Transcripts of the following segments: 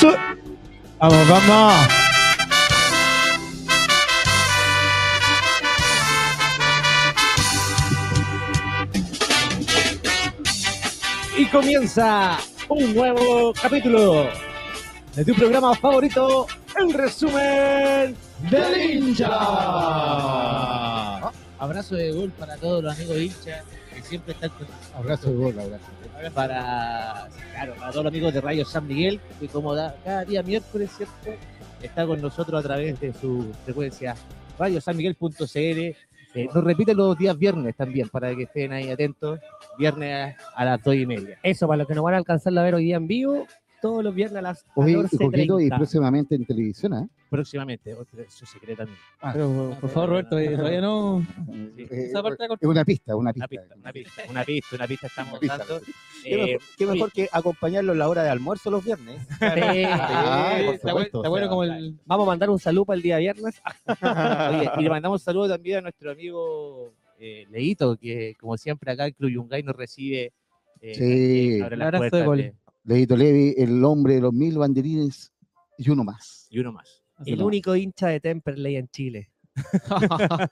Su- Vamos, vamos. Y comienza un nuevo capítulo de tu programa favorito, el resumen del hincha. Abrazo de gol para todos los amigos hinchas que siempre están con Abrazo de gol, abrazo. para, claro, para todos los amigos de Radio San Miguel, que como da- cada día miércoles, ¿cierto? Está con nosotros a través de su frecuencia radiosanmiguel.cl. Eh, nos repite los días viernes también, para que estén ahí atentos. Viernes a las dos y media. Eso, para los que no van a alcanzar a ver hoy día en vivo, todos los viernes a las Hoy, y Coquito, y 14.30. próximamente en televisión, ¿ah? Próximamente, otro- eso se cree también. Pero, por favor, Roberto, eh, todavía no. Eh, es una pista, una Una pista. una pista, una pista, una pista estamos Una pista. dando. Qué Eh, mejor, qué mejor que acompañarlo en la hora de almuerzo los viernes. Sí. Ah, por está, bueno, supuesto, está o bueno sea, como el. Vamos a mandar un saludo para el día viernes. Oye, y le mandamos saludos también a nuestro amigo eh, Leito, que como siempre acá en Club Yungay nos recibe. eh, Sí. abre Un las puertas de- Leito Levi, el hombre de los mil banderines y uno más. y uno más. El único hincha de Temperley en Chile.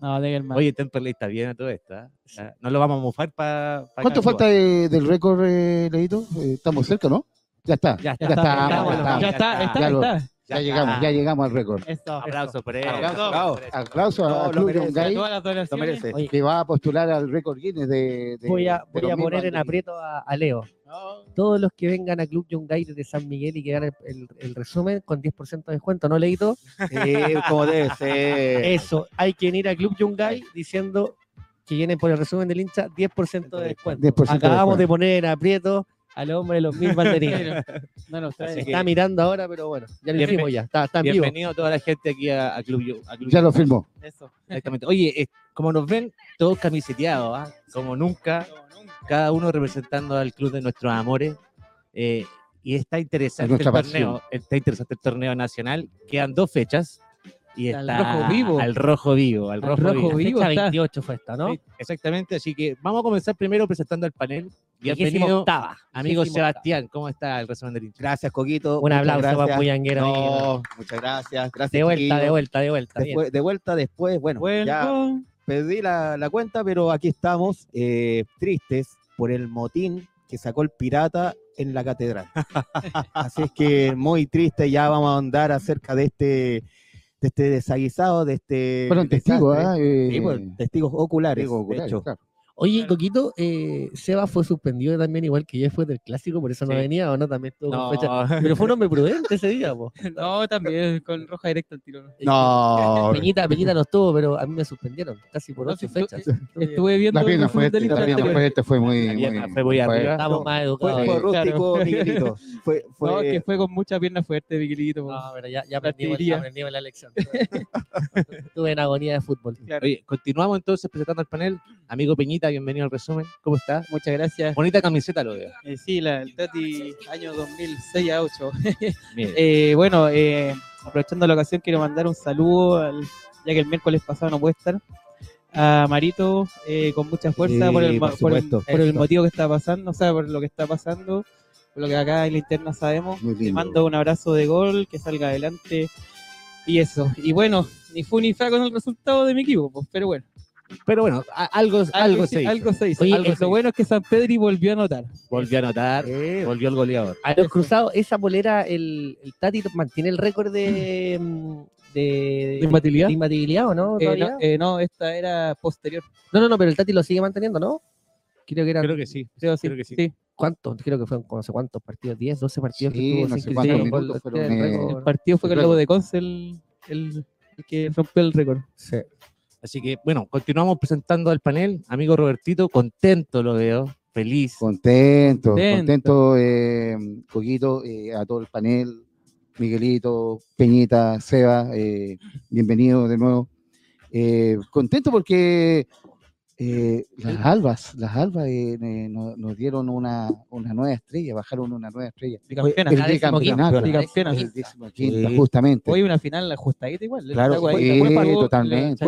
No. Oye, Temperley está bien a todo esto. ¿ah? Ah, No lo vamos a mufar para. ¿Cuánto falta de- del récord, eh, Leito? Eh, estamos cerca, ¿no? Ya está. Ya Ya está, está, ya ya está, está. Ya está, está, Ya está. Ya llegamos, ya llegamos al récord. Eso. Aplauso por él. Aplauso. Aplauso No, a Club. Yungay. Oye, que va a postular al récord Guinness de. de- voy a, de voy a poner en aprieto a, a Leo. Todos los que vengan a Club Yungay de San Miguel y que ganen el, el resumen con 10% de descuento, ¿no, Leito? Sí, como debe ser. Eso, hay que ir a Club Yungay diciendo que vienen por el resumen del hincha 10% de descuento. 10% de Acabamos de descuento. poner en aprieto al hombre de los mil banderines. No. Así que- Está mirando ahora, pero bueno, ya lo hicimos ya. Está, está en vivo. Bienvenido toda la gente aquí a, a Club a Club Ya lo. Eso. Exactamente. Oye, eh, como nos ven, todos camiseteados, ¿ah? como nunca, cada uno representando al club de nuestros amores. eh, y está interesante el torneo, está interesante el torneo nacional. Quedan dos fechas y Al está rojo vivo. al rojo vivo, al Al rojo, vivo. vivo. Fecha está. 28 fue esta, ¿no? Sí, exactamente, así que vamos a comenzar primero presentando al panel. Bienvenido, octava. amigo Sebastián, ¿cómo está el resumen del hincha? Gracias, Coquito. Un aplauso para. Puyanguero. No, muchas gracias. Gracias. De vuelta, de vuelta, de vuelta. Después- de vuelta después, bueno, ya perdí la, la cuenta, pero aquí estamos eh, tristes por el motín que sacó el pirata en la catedral. Así es que muy triste, ya vamos a andar acerca de este, de este desaguisado, de este Fueron testigos. ¿ah? Eh, Sí, pues, testigos oculares, testigos de oculares, hecho. claro. Oye, Coquito, eh, Seba fue suspendido también, igual que ya fue del clásico, por eso no venía, ¿o no? También estuvo con No, fecha. Pero fue un hombre prudente ese día, po. No, también con roja directa al tiro. No, Peñita, Peñita no estuvo, pero a mí me suspendieron casi por No, ocho fechas. Estuve viendo. La pierna el fue, del la fue, este fue muy, La pierna muy, fue muy arriba. Estamos más educados. fue rústico, Claro. Miguelito. Fue, fue, No, que fue con mucha pierna fuerte, Miguelito. po. No, pero ya, ya aprendimos, aprendimos la lección. Estuve en agonía de fútbol. Oye, continuamos entonces presentando al panel. Amigo Peñita, bienvenido al resumen. ¿Cómo estás? Muchas gracias. Bonita camiseta lo veo. Eh, sí, la, el Tati año 2006 a 8. Bien. Eh, bueno, eh, aprovechando la ocasión, quiero mandar un saludo, al- ya que el miércoles pasado no puede estar, a Marito eh, con mucha fuerza Sí, por, el, por por el- por el motivo que está pasando, o sea, por lo que está pasando, por lo que acá en la interna sabemos. lindo. mando un abrazo de gol, que salga adelante y eso. Y bueno, ni fu ni fa con el resultado de mi equipo, pues, pero bueno. Pero bueno, a- algo, algo, se hizo. algo se hizo. Oye, Algo- lo bueno es que San Pedri volvió a anotar. Volvió a anotar, volvió el goleador. A los cruzados, esa bolera, el, el Tati mantiene el récord de, mm, de, ¿De imbatibilidad? de imbatibilidad, ¿o no? Eh, no, eh, no, esta era posterior. no, no, no, pero el Tati lo sigue manteniendo, ¿no? Creo que eran, Creo que sí. Creo, sí, Creo que sí. sí. ¿cuántos? Creo que fueron no sé cuántos partidos, 10, 12 partidos que Sí, estuvo no sé que cuántos minutos fueron, es el eh. El partido fue con el Lobo de Conce el, el- el que rompió el récord. Sí. Así que, bueno, continuamos presentando al panel. Amigo Robertito, contento lo veo, feliz. Contento, Contento. contento, eh, Coquito, eh, a todo el panel, Miguelito, Peñita, Seba, eh, bienvenido de nuevo. Eh, contento porque eh, las albas, las albas eh, eh, nos, nos dieron una, una nueva estrella, bajaron una nueva estrella. Bicampeona. El justamente. Hoy una final ajustadita igual. Claro, totalmente.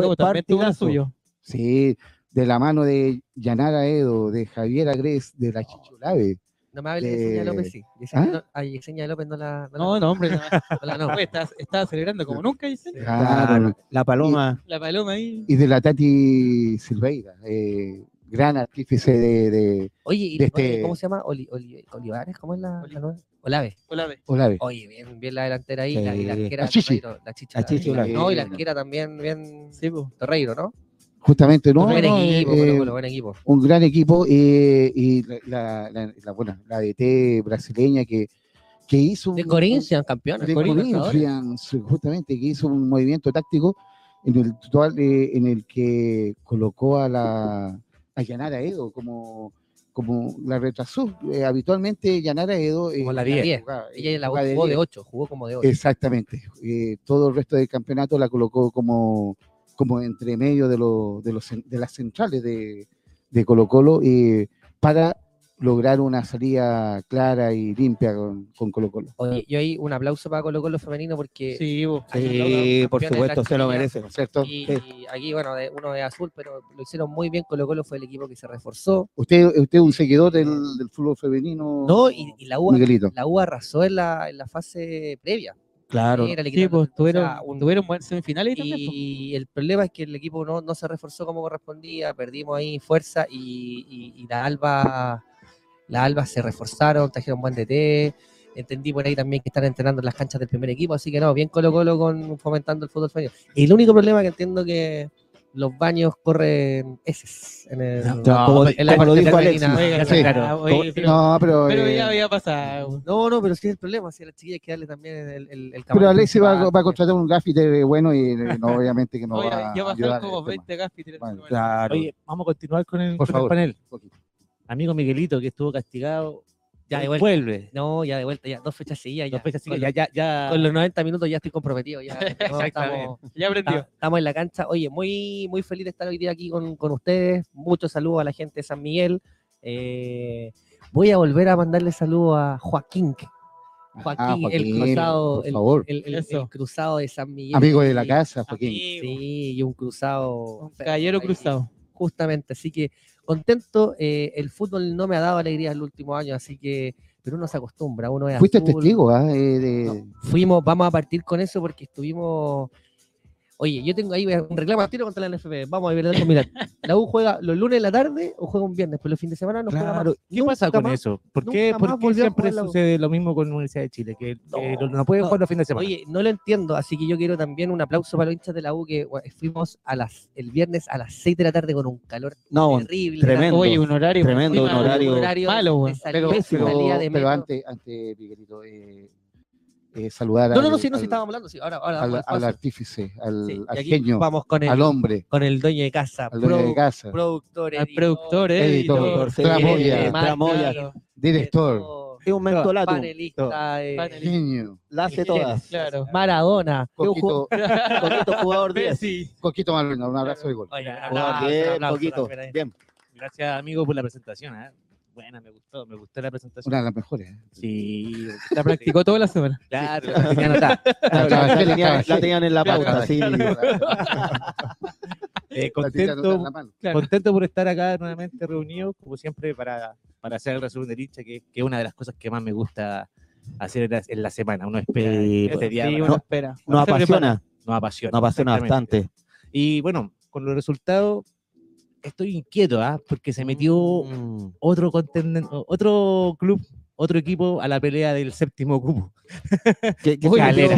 Suyo. Sí, de la mano de Yanara Edo, de Javier Agres, de la Chicholave. No me hables de Yesenia López, sí. Yesenia, ¿Ah? no, a Yesenia López no la. No, No, la- no, hombre. No, no la estaba, estaba celebrando como nunca, dice. Claro. La paloma. La paloma ahí. Y de la Tati Silveira, eh, gran artífice de, de Oye, y- de este- oye, ¿cómo se llama? Oli- Oli- Olivares, ¿cómo es la, la nueva? Olave. Hola, ve. Olave. Oye, bien, bien la delantera ahí. La, y la Sí. arquera. La Chichi. Torreiro, La chichi. La Chichi la- Olave. No, y la arquera también, bien. Sí. Torreiro, ¿no? Justamente, ¿no? buen no, equipo, eh, Colo Colo, buen equipo. un gran equipo eh, y la, la, la, bueno, la DT brasileña que, que hizo De un- Corinthians, campeón. de Corinthians. Justamente, que hizo un movimiento táctico en el, total, eh, en el que colocó a la a Yanara Edo como, como la retrasó. Eh, habitualmente Yanara Edo eh, Como la La 10. jugaba- Ella la jugó de 10. 8, jugó como de 8. Exactamente. Eh, todo el resto del campeonato la colocó como, como entre medio de, lo- de, los, de las centrales de, de Colo Colo eh, para lograr una salida clara y limpia con, con Colo Colo. Oye, yo ahí un aplauso para Colo Colo femenino porque Sí, po. Sí, por de supuesto, se lo merece. ¿Cierto? Y, Sí. y aquí, bueno, de- uno es azul, pero lo hicieron muy bien. Colo Colo fue el equipo que se reforzó. Usted, usted es un seguidor del, del fútbol femenino. No, y, y la U, Miguelito. la U arrasó en la, en la fase previa. Claro. Era el Sí, equipo- pues tuvieron, o sea, un- tuvieron buenas semifinales y también. po. Y el problema es que el equipo no, no se reforzó como correspondía, perdimos ahí fuerza y, y, y la Alba la Alba se reforzaron, trajeron buen DT. Entendí por ahí también que están entrenando en las canchas del primer equipo, así que no, bien Colo Colo con fomentando el fútbol femenino. Y el único problema que entiendo que los baños corren heces en, el, No, como- en la como lo parte dijo femenina. Alexis. Oiga, Sí. claro, oye, pero, No, pero, pero eh, ya había pasado. No, no, pero sí es el problema, si a las chiquillas hay que darle también el, el, el pero Alexis va, va a contratar un gafite bueno y eh, no, obviamente que no Oye, va ya a pasaron ayudar como el tema. 20 gas y tiré- Vale, Claro. Oye, vamos a continuar con el, Por con el favor. panel. Amigo Miguelito, que estuvo castigado, Ya, de vuelta. vuelve. No, ya de vuelta, ya dos fechas seguidas. Dos Ya. fechas, así Con que ya, ya, ya. Con los 90 minutos ya estoy comprometido. Ya, no, Exactamente. estamos, Ya aprendió. esta- estamos en la cancha. Oye, muy, muy feliz de estar hoy día aquí con, con ustedes. Muchos saludos a la gente de San Miguel. Eh, voy a volver a mandarle saludos a Joaquín. Joaquín, Ah, el Joaquín, cruzado, por el, favor. el- el- el cruzado de San Miguel. Amigo de la casa, Joaquín. Amigo. Sí, y un cruzado. Un caballero cruzado. Justamente, así que contento. eh, el fútbol no me ha dado alegría en los últimos años, así que, pero uno se acostumbra, uno es Fuiste azul. testigo ¿ah? Eh, de, fuimos, vamos a partir con eso porque estuvimos. Oye, yo tengo ahí un reclamo al tiro contra la NFP. Vamos a ver, mira, la U juega los lunes en la tarde o juega un viernes, pero los fines de semana no juega más. ¿Qué pasa con más. eso? ¿Por qué, por qué siempre sucede lo mismo con la Universidad de Chile? Que, No, no, no puede no. jugar los fines de semana. Oye, no lo entiendo, así que yo quiero también un aplauso para los hinchas de la U que bueno, fuimos a las, el viernes a las 6 de la tarde con un calor No, terrible. tremendo. Oye, un horario. Tremendo, un horario malo, de weón. salida- pero, pero- salida de pero antes, antes Miguelito, eh, eh, saludar No, no, al, no, sí, no, sí, al- estábamos hablando, sí. Ahora, ahora al- artífice, al, sí, al genio, Vamos con el, al hombre, con el dueño de casa, al dueño de casa, productor, Al editor, productor, editor, editor, sí, tramoya, tramoya, claro, director, Es un mentolato. panelista, eh, Panelista. genio, La hace todas. Claro. Maradona. Coquito, Coquito jugador 10. Messi. Coquito Malvina, un abrazo de gol. Oye, Jugador aplauso, 10, aplauso Coquito. también ahí. Bien. Gracias, amigo, por la presentación. ¿eh? Buena, me gustó, me gustó la presentación. Una de las mejores. ¿eh? Sí, La practicó toda la semana. claro, la tenía anotada. La La, tenían, la tenían en la Claro, pauta, sí. Eh, contento. Claro. contento por estar acá nuevamente reunidos, como siempre, para, para hacer el resumen del hincha, que, que es una de las cosas que más me gusta hacer en la, en la semana. Uno espera Sí, este día Sí, para- uno espera. Nos apasiona, nos apasiona. nos apasiona bastante. Y bueno, con los resultados estoy inquieto, ¿ah? porque se metió Mm. otro otro club, otro equipo a la pelea del séptimo cupo. ¿Qué- qué Calera.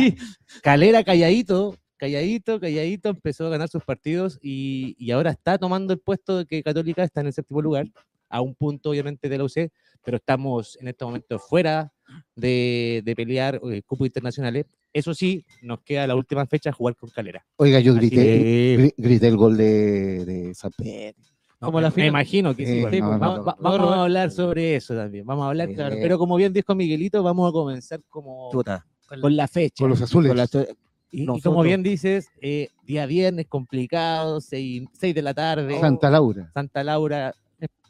Calera calladito, calladito, calladito, empezó a ganar sus partidos y, y ahora está tomando el puesto de que Católica está en el séptimo lugar, a un punto obviamente de la UC, pero estamos en este momento fuera de, de pelear eh, cupos internacionales. Eso sí, nos queda la última fecha jugar con Calera. Oiga, yo grité, que- gri- grité el gol de, de San Pedro. No, Como la me imagino que sí. Eh, bueno, no, no, vamos, no. va- No, vamos a hablar sobre eso también. Vamos a hablar, Eh, claro. Pero como bien dijo Miguelito, vamos a comenzar como Chuta. con la fecha. Con los azules. Con la- Y, y como bien dices, eh, día viernes complicado, 6 de la tarde, Santa Laura. Santa Laura,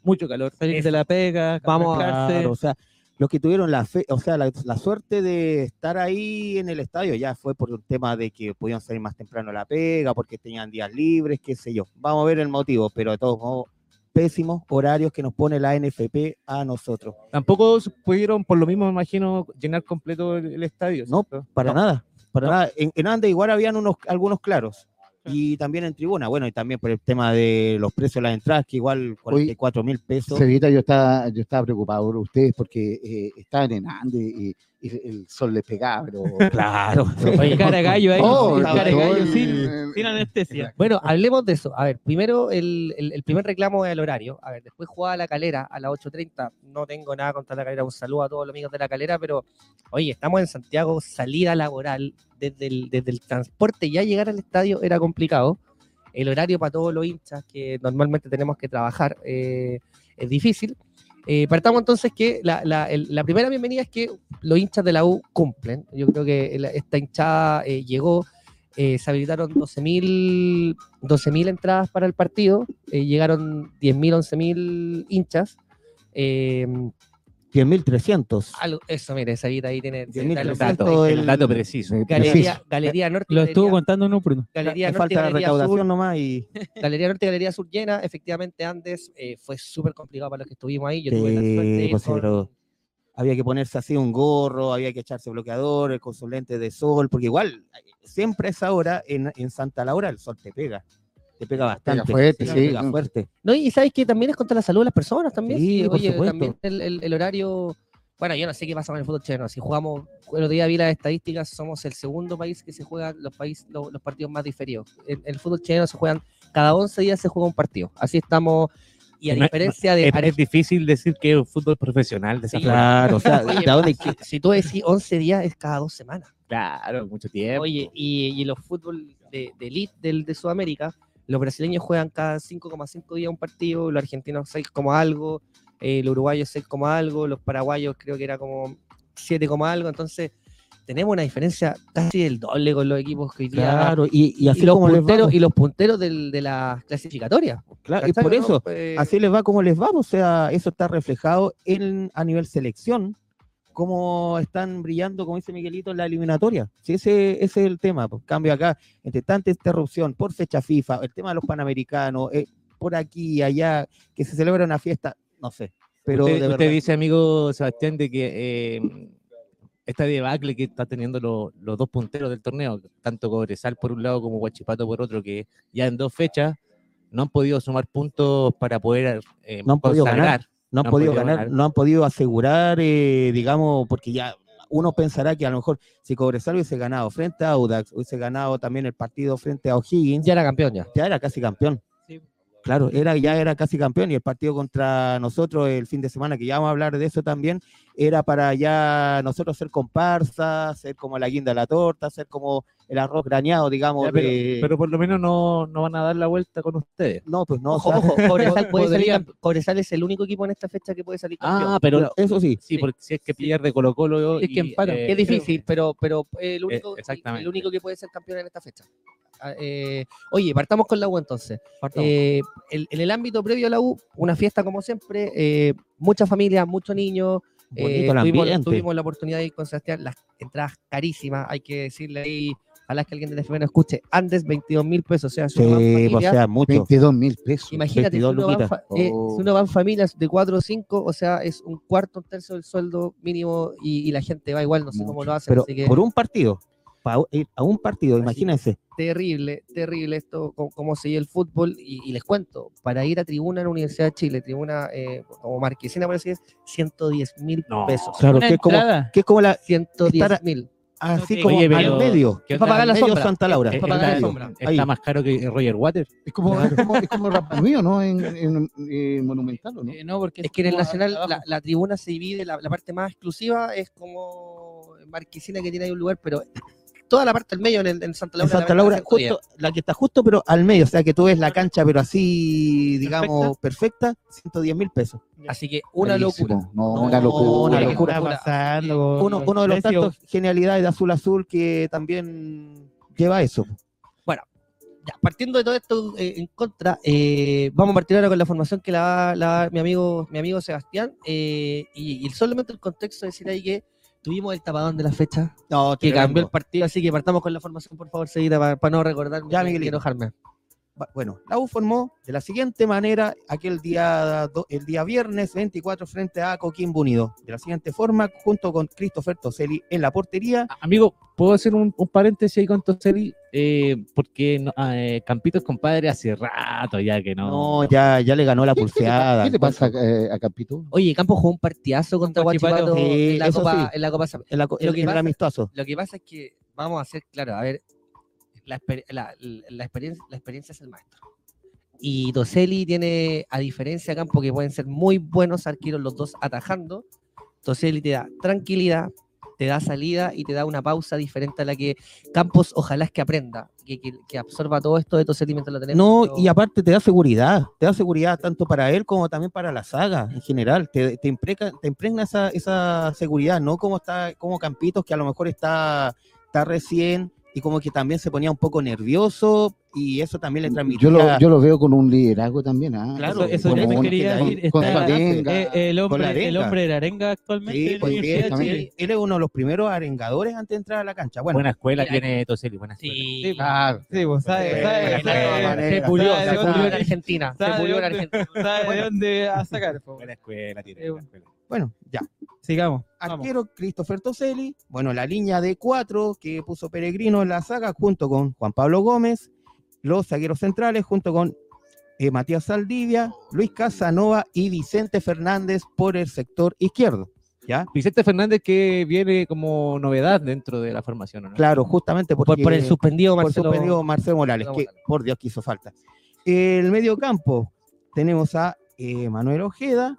mucho calor. Salir de la pega, Vamos a-. Claro, o sea, los que tuvieron la fe, o sea, la, la suerte de estar ahí en el estadio ya fue por un tema de que podían salir más temprano a la pega, porque tenían días libres, qué sé yo. Vamos a ver el motivo, pero de todos modos, pésimos horarios que nos pone la NFP a nosotros. Tampoco pudieron, por lo mismo me imagino, llenar completo el, el estadio. No, ¿cierto? Para No. nada, para No. nada. En, en igual habían unos, algunos claros. Y también en tribuna, bueno, y también por el tema de los precios de las entradas, que igual 44 mil pesos. Cevita, yo estaba, yo estaba preocupado por ustedes porque eh, estaban en Ande y, y el sol les pegaba, pero... Claro. Oye, cara gallo ahí, Oh, cara gallo el- sin, sin anestesia. Bueno, hablemos de eso. A ver, primero el, el- el primer reclamo es el horario. A ver, después jugaba la calera a las 8.30. No tengo nada contra la calera. Un saludo a todos los amigos de la calera, pero oye, estamos en Santiago, salida laboral desde el, desde el transporte, ya llegar al estadio era complicado. El horario para todos los hinchas que normalmente tenemos que trabajar eh, es difícil. Eh, partamos entonces que la, la- primera bienvenida es que los hinchas de la U cumplen. Yo creo que esta hinchada eh, llegó, eh, se habilitaron 12.000 12.000 entradas para el partido, llegaron 10.000, 11.000 hinchas. Eh, 10.300. algo- eso, mire, esa guita ahí tiene, 10.300 tiene Dato, el- el dato preciso. Galería, Galería Norte, Lo estuvo Galería, contando uno por uno. Galería Me Norte, falta la Galería recaudación Sur, nomás y Galería Norte y Galería Sur llena. Efectivamente, antes eh, fue súper complicado para los que estuvimos ahí. Yo tuve la Sí, suerte pues, con- pero había que ponerse así un gorro, había que echarse bloqueador, con sus lentes de sol, porque igual siempre a esa hora en, en Santa Laura el sol te pega, te pega bastante, fuerte, te sí. pega fuerte. No, y sabes que también es contra la salud de las personas también. Sí, por oye, supuesto. también el, el- el horario. Bueno, yo no sé qué pasa con el fútbol chileno. Si jugamos, el otro día vi las estadísticas, somos el segundo país que se juega los, país, los, los partidos más diferidos. En el fútbol chileno se juegan, cada 11 días se juega un partido. Así estamos. Y a No es- diferencia de. Es, es difícil decir que es un fútbol profesional de esa Sí, forma. Claro, o sea, Oye, ¿de dónde si, si tú decís 11 días, es cada dos semanas. Claro, mucho tiempo. Oye, y, y los fútbol de, de elite del, de Sudamérica, los brasileños juegan cada 5,5 días un partido, los argentinos 6, como algo, eh, los uruguayos 6, como algo, los paraguayos creo que era como 7, como algo. Entonces, tenemos una diferencia casi del doble con los equipos que hoy día. Claro, y, y y, así los como les va, punteros, y los punteros del- de las clasificatorias. claro, y ¿cachai, por no? eso, Pues, así les va como les va, o sea, eso está reflejado en, a nivel selección, cómo están brillando, como dice Miguelito, en la eliminatoria. Sí, ese, ese es el tema. Pues, cambio acá, entre tanta interrupción por fecha FIFA, el tema de los panamericanos, eh, por aquí allá, que se celebra una fiesta, no sé. Pero usted, dice, amigo Sebastián, de que eh, esta debacle que está teniendo lo- los dos punteros del torneo, tanto Cobresal por un lado como Guachipato por otro, que ya en dos fechas no han podido sumar puntos para poder eh, No han podido ganar. No han podido podido ganar, ganar. no han podido asegurar, eh, digamos, porque ya uno pensará que a lo mejor si Cobresal hubiese ganado frente a Audax, hubiese ganado también el partido frente a O'Higgins, ya era campeón ya. ya era casi campeón. Sí. Claro, era, ya era casi campeón y el partido contra nosotros el fin de semana, que ya vamos a hablar de eso también, era para ya nosotros ser comparsa, ser como la guinda de la torta, ser como el arroz graneado, digamos. Ya, pero, de- pero por lo menos no, no van a dar la vuelta con ustedes. no, pues no. Ojo, Cobresal, puede salir Cobresal es el único equipo en esta fecha que puede salir campeón. Ah, pero eso sí, sí, sí. porque si es que pierde Colo Colo. Es que empatan. es difícil, pero, pero el, único, el- exactamente. el único que puede ser campeón en esta fecha. Ah, eh, oye, partamos con la U entonces. Eh, el- en el ámbito previo a la U, una fiesta como siempre, eh, muchas familias, muchos niños. eh, tuvimos, tuvimos la oportunidad de ir con Sebastián, las entradas carísimas, hay que decirle ahí, ojalá que alguien de FB no escuche, antes 22 mil pesos, o sea, si Sí, o sea, mucho. 22 mil pesos. Imagínate, si 22 uno, va en eh, Oh. si uno va en familias de 4 o 5, o sea, es un cuarto, un tercio del sueldo mínimo y, y la gente va igual, no sé cómo lo hacen. Pero así que por un partido, pa- ir a un partido, Así imagínense. terrible, terrible esto, cómo, cómo se lleva el fútbol. Y, y les cuento, para ir a tribuna en la Universidad de Chile, tribuna eh, como marquesina, por así es, 110 mil No. pesos. Claro, que es como, entrada. que es como la, 110 Estar- mil. Así como Oye, al medio. ¿Qué Es para pagar la sombra. Santa Laura. Es para pagar la está- sombra. Está Ahí. más caro que Roger Water. Es como, es como, es como Rapa Nui, ¿o ¿no? En, en, en Monumental, ¿o ¿no? Eh, no, porque Es que en el Nacional la, la tribuna se divide, la, la parte más exclusiva es como marquesina que tiene ahí un lugar, pero toda la parte del medio en, el- en Santa En Laura. Santa la Laura, 110. justo, la que está justo, pero al medio. O sea, que tú ves la cancha, pero así, digamos, perfecta, 110 mil pesos. Así que una locura. No, No, una locura. una ¿Qué locura. pasando Uno, uno de los tantos genialidades de Azul Azul que también lleva eso. Ya, partiendo de todo esto eh, en contra, eh, vamos a partir ahora con la formación que la va, mi amigo, mi amigo Sebastián. eh, y, y solamente el contexto de decir ahí que tuvimos el tapadón de la fecha No, que cambió el partido, así que partamos con la formación, por favor, seguida, para, no recordar Ya, ni Miguelito. enojarme. Bueno, la U formó de la siguiente manera aquel día, el día viernes 24 frente a Coquimbo Unido. De la siguiente forma, junto con Christopher Toselli en la portería. Amigo, ¿puedo hacer un, un paréntesis ahí con Toseli? Eh, porque no, ah, eh, Campitos, compadre, hace rato ya que no. No, ya, ya le ganó la pulseada. ¿Qué le pasa eh, a Campito? Oye, Campos jugó un partidazo contra Guachipato. Sí, en, la Copa, sí. en la Copa En, la Lo que en el pasa- amistoso. Lo que pasa es que vamos a hacer, claro, a ver, la, la- la experiencia, la experiencia es el maestro. Y Toselli tiene, a diferencia de Campo, que pueden ser muy buenos arqueros los dos atajando, Toselli te da tranquilidad, te da salida y te da una pausa diferente a la que Campos ojalá es que aprenda, que, que- que absorba todo esto de Toselli mientras lo tenemos. No, y aparte te da seguridad, te da seguridad tanto para él como también para la saga en general. Te, te, impregna, te impregna esa, esa seguridad, no como está, como Campitos, que a lo mejor está, está recién y como que también se ponía un poco nervioso y eso también le transmitía. Yo lo, yo lo veo con un liderazgo también. ¿ah? Claro, Eso, yo me quería con- decir. con está- su arenga, eh, el, con hombre, el arenga. hombre de la arenga actualmente Sí, pues, él, es uno de los primeros arengadores antes de entrar a la cancha. Bueno, buena escuela mira, tiene Toseli, buena escuela. Sí, Claro. Sí, pues sabe, Eh, sabe, buena sabe- manera. se pulió, se pulió en Argentina. Se pulió en Argentina. sabe de dónde a sacar. po. Buena escuela tiene. Buena escuela. Bueno, ya. Sigamos. vamos. Arquero Christopher Toselli, bueno, la línea de cuatro que puso Peregrino en la saga junto con Juan Pablo Gómez, los zagueros centrales junto con eh, Matías Saldivia, Luis Casanova y Vicente Fernández por el sector izquierdo. ¿Ya? Vicente Fernández que viene como novedad dentro de la formación, ¿o ¿no? Claro, justamente Por, porque por el suspendido por Marcelo. suspendido Marcelo Morales, Marcelo que Morales. por Dios que hizo falta. El medio campo tenemos a eh, Manuel Ojeda,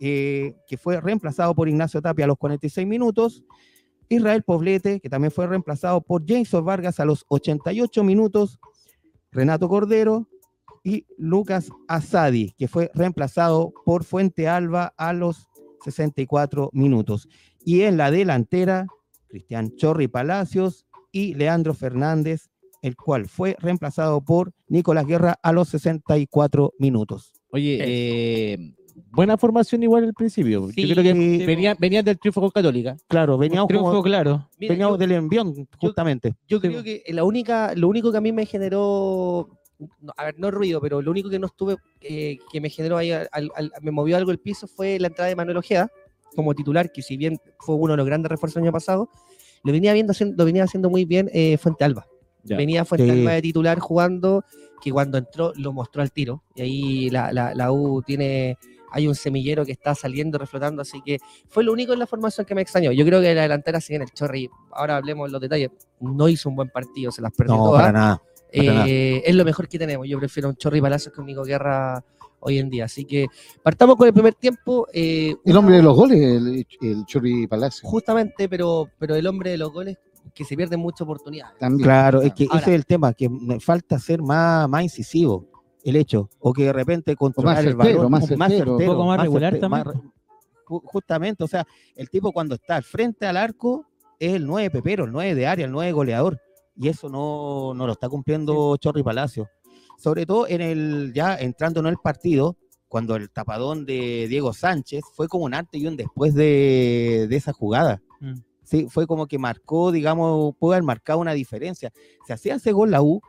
eh, que fue reemplazado por Ignacio Tapia a los 46 minutos. Israel Poblete, que también fue reemplazado por Jason Vargas a los 88 minutos. Renato Cordero y Lucas Asadi, que fue reemplazado por Fuente Alba a los 64 minutos. Y en la delantera, Cristian Chorri Palacios y Leandro Fernández, el cual fue reemplazado por Nicolás Guerra a los 64 minutos. Oye, eh, buena formación igual al principio. Sí, Yo creo que venía, venían del triunfo con Católica. Claro, veníamos, Triunfo como- claro. Mira, veníamos yo- del envión, justamente. Yo creo que la única, lo único que a mí me generó, no, a ver, no ruido, pero lo único que no estuve, eh, que me generó ahí, al- al- me movió algo el piso fue la entrada de Manuel Ojeda como titular, que si bien fue uno de los grandes refuerzos del año pasado, lo venía viendo, haciendo- lo venía haciendo muy bien eh, Fuente Alba. Ya. Venía Fuente Sí. Alba de titular jugando, que cuando entró lo mostró al tiro. Y ahí la, la- la U tiene, hay un semillero que está saliendo, reflotando, así que fue lo único en la formación que me extrañó. Yo creo que la delantera, si bien el Chorri, ahora hablemos de los detalles, no hizo un buen partido, se las perdió No, todas. para nada. para nada. Eh, es lo mejor que tenemos. Yo prefiero un Chorri Palacios que un Nico Guerra hoy en día. Así que partamos con el primer tiempo. eh, El hombre de los goles, el, el Chorri Palacio. Justamente, pero, pero el hombre de los goles que se pierden muchas oportunidades. También. Claro, es que Ahora- ese es el tema, que me falta ser más, más incisivo el hecho, o que de repente controlar el certero, balón, más certero. Un poco más regular también. justamente, o sea, el tipo cuando está al frente al arco es el 9 pepero, el 9 de área, el 9 goleador, y eso no, no lo está cumpliendo Chorri Palacio. Sobre todo en el, ya entrando en el partido, cuando el tapadón de Diego Sánchez fue como un antes y un después de, de esa jugada. Mm. Sí, fue como que marcó, digamos, puede haber marcado una diferencia. Si hacía ese gol la U,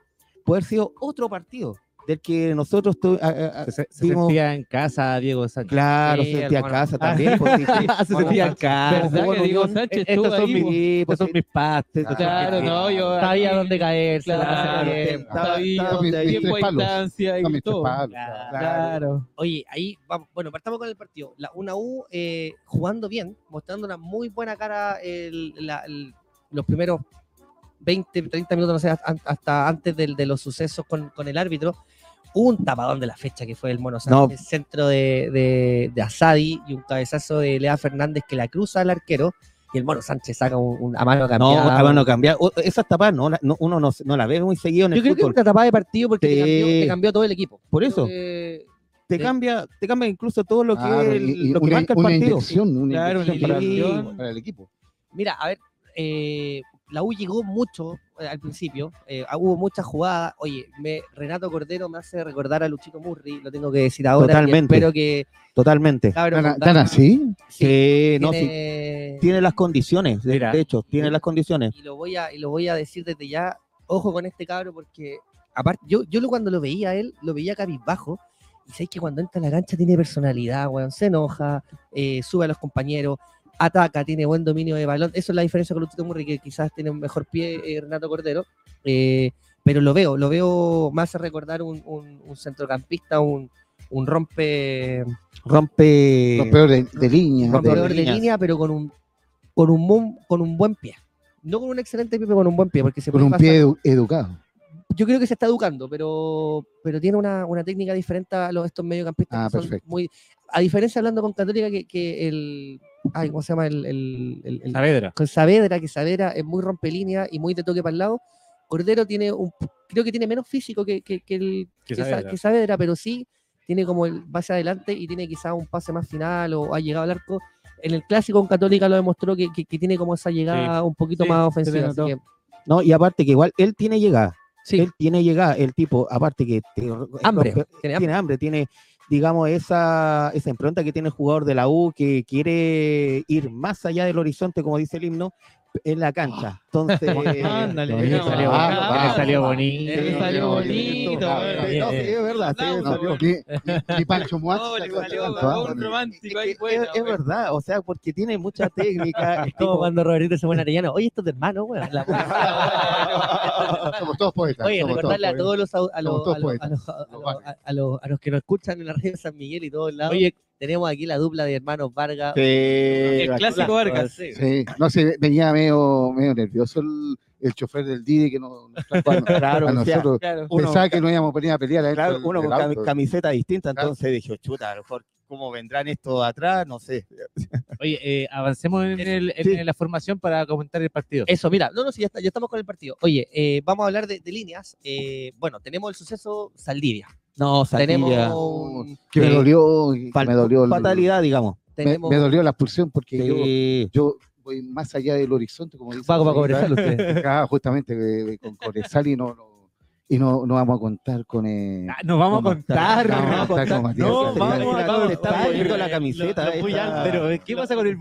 puede haber sido otro partido del que nosotros tu- a- Se, se vimos- sentía en casa Diego Sánchez. Claro, Sí, se sentía hermano. casa también. pues, sí, sí. se sentía en casa. ¿Verdad jugó que en Diego Sánchez Estos son ahí? mis, estos son mis pastes. Claro, no, yo Sabía dónde caerse. Claro, tiempo, palos. instancia y todo. palos. Claro. Claro. Oye, ahí vamos. Bueno, partamos con el partido. La, una U eh, jugando bien, mostrando una muy buena cara el- la- el- los primeros 20, 30 minutos, no sé, hasta antes del- de, los sucesos con, con el árbitro. Hubo un tapadón de la fecha que fue el Mono No. Sánchez, centro de, de, de Asadi y un cabezazo de Lea Fernández que la cruza al arquero y el Mono Sánchez saca un, un- a mano No, cambiada. a mano cambiar. O- Esas tapas no, la- no- uno no, no la ve muy seguido en el Yo creo que es una tapada de partido porque te, cambió, te cambió todo el equipo. Por eso. que- Te cambia, te cambia incluso todo lo que, el- y- y lo que una, marca el una partido. inyección, una Claro, una inyección para, el- inyección. para el equipo. Mira, a ver, eh, la U llegó mucho eh, al principio, eh, ah, hubo muchas jugadas. Oye, me, Renato Cordero me hace recordar a Luchito Murri, lo tengo que decir ahora. Totalmente. espero que. Totalmente. cabrón, ¿Tan, con tan Dani- así? sí, no, sí, tiene- tiene las condiciones, de, Mira. de hecho, tiene las condiciones. y lo voy a y lo voy a decir desde ya. Ojo con este cabro porque aparte, yo, yo lo, cuando lo veía a él, lo veía cabizbajo. Y sabéis que cuando entra a la cancha tiene personalidad, weón. Se enoja, eh, sube a los compañeros, ataca, tiene buen dominio de balón. Eso es la diferencia con Lutito Murri, que quizás tiene un mejor pie eh, Renato Cordero. Eh, pero lo veo, lo veo más a recordar un, un- un centrocampista, un, un rompe, Rompe. Rompedor de, de línea. rompedor de- línea, pero con un, con un buen, con un buen pie. No con un excelente pie, pero con un buen pie, porque se con puede un pasar- pie edu- educado. yo creo que se está educando, pero, pero tiene una, una técnica diferente a los, estos mediocampistas. Ah, que son perfecto. muy, a diferencia hablando con Católica, que, que el. Ay, ¿cómo se llama? El, el, el- el- Saavedra. con Saavedra, que Saavedra es muy rompelínea y muy de toque para el lado. Cordero tiene un. Creo que tiene menos físico que, que, que el, Que que Sa- Saavedra. que Saavedra, pero sí tiene como el base adelante y tiene quizá un pase más final o ha llegado al arco. En el clásico con Católica lo demostró que, que- que tiene como esa llegada un poquito sí, más ofensiva. así que, No, y aparte que igual él tiene llegada. sí, Él tiene llegada, el tipo, aparte que te- hambre. rompe- tiene hambre. tiene hambre, tiene, digamos, esa, esa impronta que tiene el jugador de la U que quiere ir más allá del horizonte, como dice el himno, en la cancha. Entonces, Ándale, le salió- ah. Le salió bonito. Le salió bonito, no, sí, es verdad, sí, No, No, salió. ni, ni- Pancho Muat No, le salió un romántico Es, ahí es- verdad, o sea, porque tiene mucha técnica. Es como cuando Robertito se pone arellano. Oye, esto es de hermano, weón. Somos todos poetas. Oye, recordarle a todos los- a los que nos escuchan en la radio de San Miguel y todos lados. Oye, tenemos aquí la dupla de hermanos Vargas. Sí, El clásico Vargas. Sí. Sí, no sé, venía medio, medio nervioso el, el chofer del Didi que nos, nos trajo a, Claro, a nosotros. Claro. uno- Pensaba que no íbamos a venir a pelear a Claro, uno con cam- camiseta distinta, Claro. entonces dije, chuta, a lo mejor cómo vendrán estos atrás, no sé. Oye, eh, avancemos en, el- en- Sí. en la formación para comentar el partido. Eso, mira, no, no, sí, ya, está- ya estamos con el partido. Oye, eh, vamos a hablar de, de líneas. Eh, bueno, tenemos el suceso Saldivia. No, Tenemos, Saldivia. un- Que me Sí. dolió, que me dolió, el- fatalidad, digamos. me, tenemos me dolió la expulsión porque yo, Sí. yo voy más allá del horizonte, como dice. Pago para Felipe, cobrar usted. Ah, justamente eh, con Cobresal y no, no- y no, no vamos a contar con eh, Ah, nos vamos a con- contar. no, vamos a no, contar. con Matías No, vamos a contar. te están poniendo la camiseta. Puyal, esta- pero ¿qué pasa con el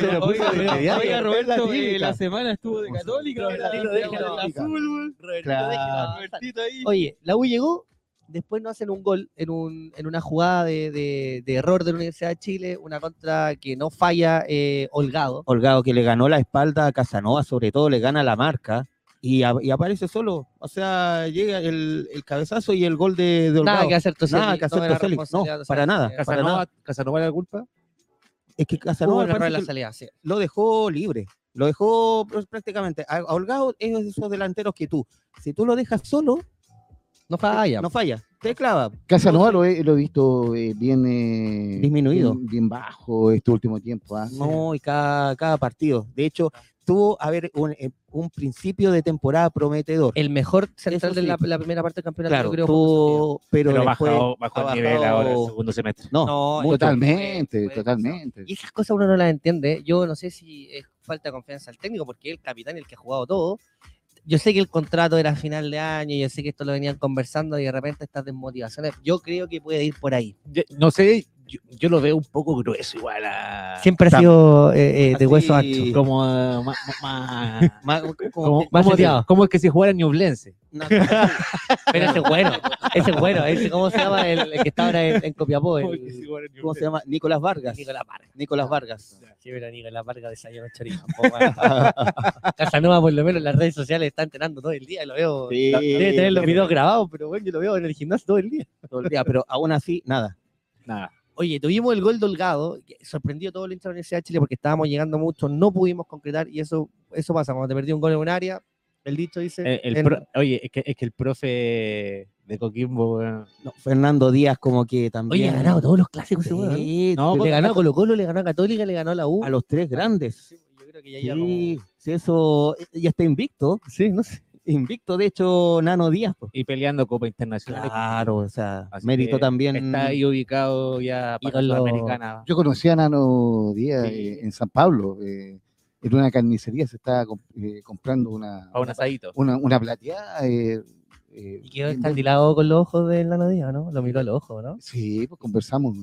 se lo puso diario. Oiga, Roberto, la eh, la semana estuvo de Católica. ahora Robertito, de déjelo. azul, Robertito, Claro. déjelo. Robertito ahí. Oye, la U llegó, después no hacen un gol en, un, en una jugada de, de- de error de la Universidad de Chile, una contra que no falla eh, Holgado. Holgado que le ganó la espalda a Casanova, sobre todo le gana la marca y, a- y aparece solo. O sea, llega el, el cabezazo y el gol de, de Holgado. Nada que hacer Toselli. Nada que hacer no, para nada. Para Casanova, Casanova era la culpa. Es que Casanova la salida, sí. lo dejó libre. Lo dejó prácticamente. A Holgado es de esos delanteros que tú, si tú lo dejas solo, No falla. no falla. Te clava. Casanova lo he, lo he visto eh, bien eh, Disminuido. bien, bien bajo este último tiempo. ¿ah? No, y cada, cada partido. De hecho, tuvo a ver un, eh, un principio de temporada prometedor. el mejor central de la, primera parte del campeonato, claro, creo. tuvo, pero, Pero después bajó, bajó el nivel bajado- ahora en el segundo semestre. No, No. Totalmente, Fue- totalmente. Y esas cosas uno no las entiende. Yo no sé si es falta de confianza al técnico, porque es el capitán el que ha jugado todo. Yo sé que el contrato era final de año, yo sé que esto lo venían conversando y de repente estas desmotivaciones, yo creo que puede ir por ahí. No sé, yo, yo lo veo un poco grueso igual a... Siempre ha Tam- sido eh, eh, de hueso ancho. Como más... como- como, más como, es que si jugara Ñublense. una- Pero ese es bueno, ese es bueno. Ese, ¿Cómo se llama el, el que está ahora en, en Copiapó? El, ¿Cómo se llama? Nicolás Vargas. Nicolás Vargas. Nicolás Vargas. Sí, pero Nicolás Vargas desayuno chorizo. Casanova, por lo menos en las redes sociales, está entrenando todo el día. Lo veo. Sí. Debe tener los videos grabados, pero bueno, yo lo veo en el gimnasio todo el día. Todo el día, pero aún así, nada. Nada. Oye, tuvimos el gol de Holgado, que sorprendió a todo el hincha de la Universidad de Chile porque estábamos llegando mucho, no pudimos concretar y eso, eso pasa cuando te perdí un gol en un área. El dicho dice. Eh, el en- pro- oye, es que, es que el profe de Coquimbo, No, Fernando Díaz como que Oye, también... ha ganado todos los clásicos ese weón. Sí, No, Le ganó a Colo Colo, le ganó a Católica, le ganó a la U. a los tres grandes. Yo creo que ya como- Sí, sí, eso ya está invicto. Sí, no sé. Invicto, de hecho, Nano Díaz. pues. y peleando Copa Internacional. Claro, o sea, Así mérito también. Está ahí ubicado ya para la Sudamericana. Yo conocí a Nano Díaz Sí. eh, en San Pablo. eh, en una carnicería se estaba comp- eh, comprando una, Para un asadito. una, una plateada. eh, eh, Y quedó escandilado con los ojos del Nano Díaz, ¿no? Lo miró a los ojos, ¿no? Sí, pues conversamos,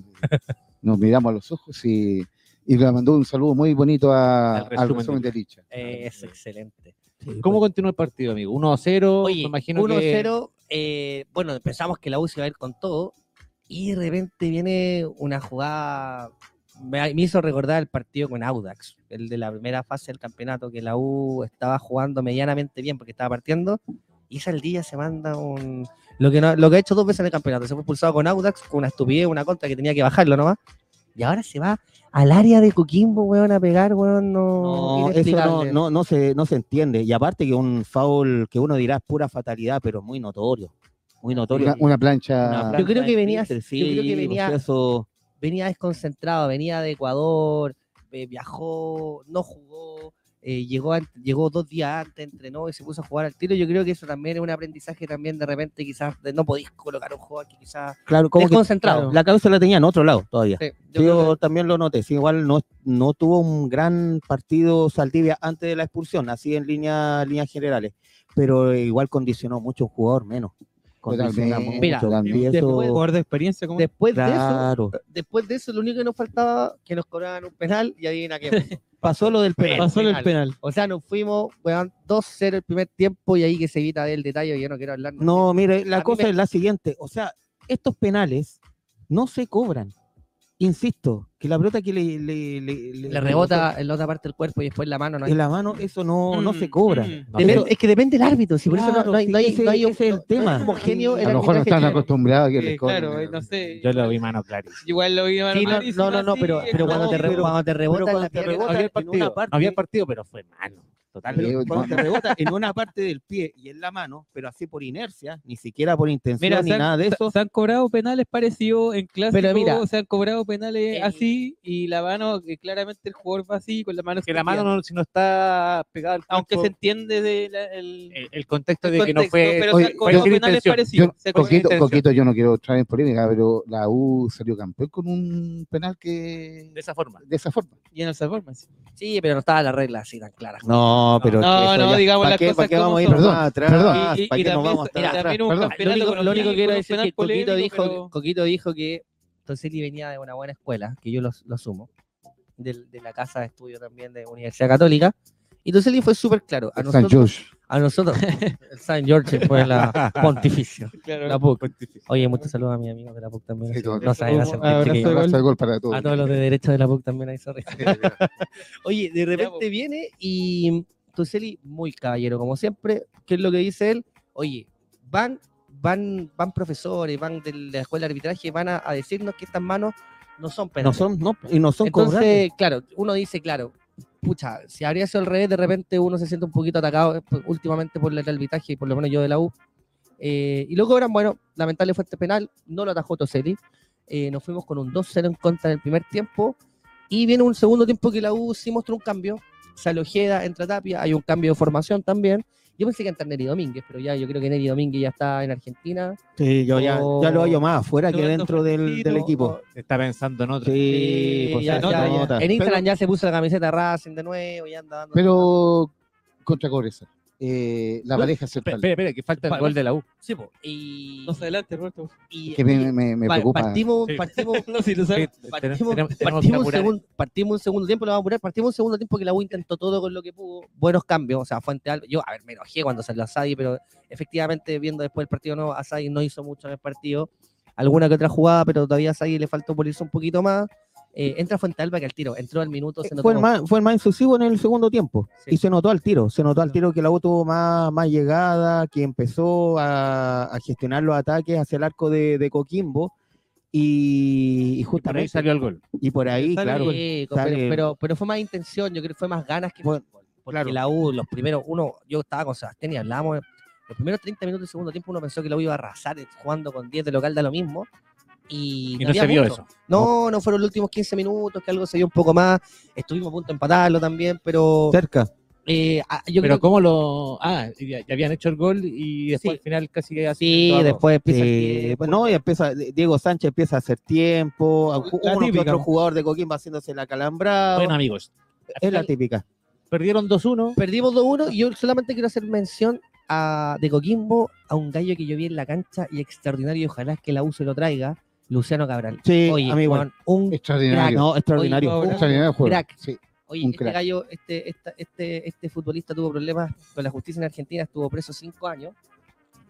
nos miramos a los ojos y, y le mandó un saludo muy bonito a- Al al resumen resumen de- de Licha. Es excelente. ¿Cómo continuó el partido, amigo? 1 a 0. Oye, me imagino 1-0, que eh, bueno, pensamos que la U se iba a ir con todo y de repente viene una jugada, me, me hizo recordar el partido con Audax, el de la primera fase del campeonato, que la U estaba jugando medianamente bien porque estaba partiendo y día se manda un... Lo que, no- lo que ha hecho dos veces en el campeonato, se fue expulsado con Audax, con una estupidez, una contra que tenía que bajarlo nomás. Y ahora se va al área de Coquimbo, weón, a pegar, weón, no... No, eso no, no, no, se, no se entiende. Y aparte que un foul que uno dirá es pura fatalidad, pero muy notorio. Muy notorio. Una, una plancha. Una Yo creo que venía- yo creo que venía- venía desconcentrado, venía de Ecuador, eh, viajó, no jugó, eh, llegó, llegó dos días antes, entrenó y se puso a jugar al tiro. Yo creo que eso también es un aprendizaje también de repente quizás de no podéis colocar un jugador que quizás claro, como que desconcentrado. claro, la cabeza la tenía en otro lado todavía. Sí, yo Sí, creo Yo también lo noté. Sí, igual no, no tuvo un gran partido Saldivia antes de la expulsión, así en línea, líneas generales. Pero igual condicionó mucho un jugador menos. Condiciona. Mira, y después- eso- de experiencia, después de eso, después de eso lo único que nos faltaba que nos cobraban un penal y adivina qué. pasó. Lo del penal. pasó el penal. penal. o sea, nos fuimos, weón, 2-0 el primer tiempo y ahí que se evita del detalle, yo no quiero hablar. No, mire, la cosa me- es la siguiente. O sea, estos penales no se cobran. Insisto, que la pelota que le, le, le, le rebota en la otra parte del cuerpo y después la mano. No hay en la mano, eso no, no se Mm, cobra. mm. Pero- es que depende del árbitro, si por eso no, hay, sí, no hay, ese- no hay un- ese es el no- no tema. es homogéneo el A lo mejor no están acostumbrados a que les cobren. claro, no sé. Yo lo vi mano clarísima. Igual lo vi a Sí, no, no, no, pero, pero cuando, te re- cuando te rebota pero en la cuando te pierna, había en partido, había partido, pero fue mano. Total. Pero Sí, cuando te rebota en una parte del pie y en la mano, pero así por inercia, ni siquiera por intención Mira, ni se han, nada de eso. se han cobrado penales parecidos en clásico, Pero mira, se han cobrado penales el- así y la mano, que claramente el jugador va así con la mano que la mano no, si no está pegada al aunque se cuerpo, entiende de la- el, el, el contexto el de que no fue pero Oye, se han cobrado penales parecidos. Yo, se. Coquito, yo no quiero entrar en polémica, pero la U salió campeón con un penal que de esa forma. de esa forma. Y en esa forma, sí. Sí, pero no estaba la regla así tan clara. No, pero No, eso no, ya- digamos ¿para las qué, cosas ¿para qué vamos a ir más atrás? perdón. Y- y- ¿Para y qué nos también- vamos y atrás? también un Perdón. Lo campeonato único, lo único que quiero decir es que Coquito polémico, dijo, pero- Coquito dijo que Toselli venía de una buena escuela, que yo lo, lo asumo, del- de, la casa de estudio también de Universidad Católica. Y Toselli fue súper claro. A San nosotros. A nosotros el San George fue la pontificio. Claro. La PUC. Oye, muchos saludos a mis amigos de la PUC también. Sí, todo. no saben hacer Abrazo de gol para todos. A todos los de derecho de la PUC también ahí, sorry. Sí. Oye, de repente po. viene y Toseli, muy caballero, como siempre, ¿qué es lo que dice él? Oye, van, van, van profesores, van de la escuela de arbitraje, van a, a decirnos que estas manos no son No penales. son, no, y no son cobrables. Entonces, claro, uno dice, claro, pucha, si habría sido al revés, de repente uno se siente un poquito atacado eh, últimamente por el arbitraje, y por lo menos yo de la U. Eh, y lo cobran, bueno, lamentable fuente penal, no lo atajó Toseli. Eh, nos fuimos con un 2-0 en contra en el primer tiempo. Y viene un segundo tiempo que la U sí mostró un cambio. Sale Ojeda, entra Tapia, hay un cambio de formación también. Yo pensé que entra Neri Domínguez, pero ya yo creo que Neri Domínguez ya está en Argentina. Sí, yo ya, ya lo hallo más afuera que dentro del, del equipo. Está pensando en otro. Sí, Eh, pues ya- se ya- nota. En Instagram Pero- ya se puso la camiseta Racing de nuevo y anda dando. Pero contra Cobresal. Eh, la pareja central. espera, espera, que falta el gol de la U. Sí, po, y, Más adelante, Roberto. y- que me, me, me pa- preocupa. partimos, Sí. partimos, No, si lo sabes. Sí, partimos, tenemos- tenemos que partimos, un segundo, partimos un segundo tiempo, lo vamos a apurar, partimos un segundo tiempo que la U intentó todo con lo que pudo, buenos cambios, o sea, Fuente Alba, yo, a ver, me enojé cuando salió Asadi, pero efectivamente viendo después el partido, no, Asadi no hizo mucho en el partido, alguna que otra jugada, pero todavía a Asadi le faltó pulirse un poquito más, Eh, entra Fuente Alba que al tiro, entró al minuto, se notó Fue el, más, fue el más incisivo en el segundo tiempo. Sí. Y se notó al tiro. Se notó al tiro que la U tuvo más, más llegada, que empezó a, a gestionar los ataques hacia el arco de, de Coquimbo. Y, y Y por ahí justamente. salió el gol. Y por ahí, Sale claro. Sale- pero, pero, pero fue más intención, yo creo que fue más ganas que Bueno, fútbol. Porque claro. la U, los primeros, uno, yo estaba con Sebastián y hablábamos, los primeros 30 minutos del segundo tiempo uno pensó que la U iba a arrasar eh, jugando con 10 de local da lo mismo. Y, Y no se vio mucho. eso. No, no fueron los últimos 15 minutos, que algo se vio un poco más. Estuvimos a punto de empatarlo también, pero cerca. eh, ah, yo Pero creo cómo lo... Ah, ya, ya habían hecho el gol y después Sí. al final casi así. sí, después empieza el Sí, tiempo. pues no, y empieza, Diego Sánchez empieza a hacer tiempo. La Uno que típica. otro jugador de Coquimbo haciéndose la calambrada. Bueno, amigos, es la típica. perdieron 2-1. Perdimos 2-1 y yo solamente quiero hacer mención a, de Coquimbo a un gallo que yo vi en la cancha y extraordinario y ojalá que la U se lo traiga, Luciano Cabral. Sí, Oye, a mí igual. weón, un Extraordinario. No, extraordinario. Oye, Extraordinario juego. crack. Sí. Oye, Un este crack. gallo, este, esta- este, este futbolista tuvo problemas con la justicia en Argentina, estuvo preso cinco años.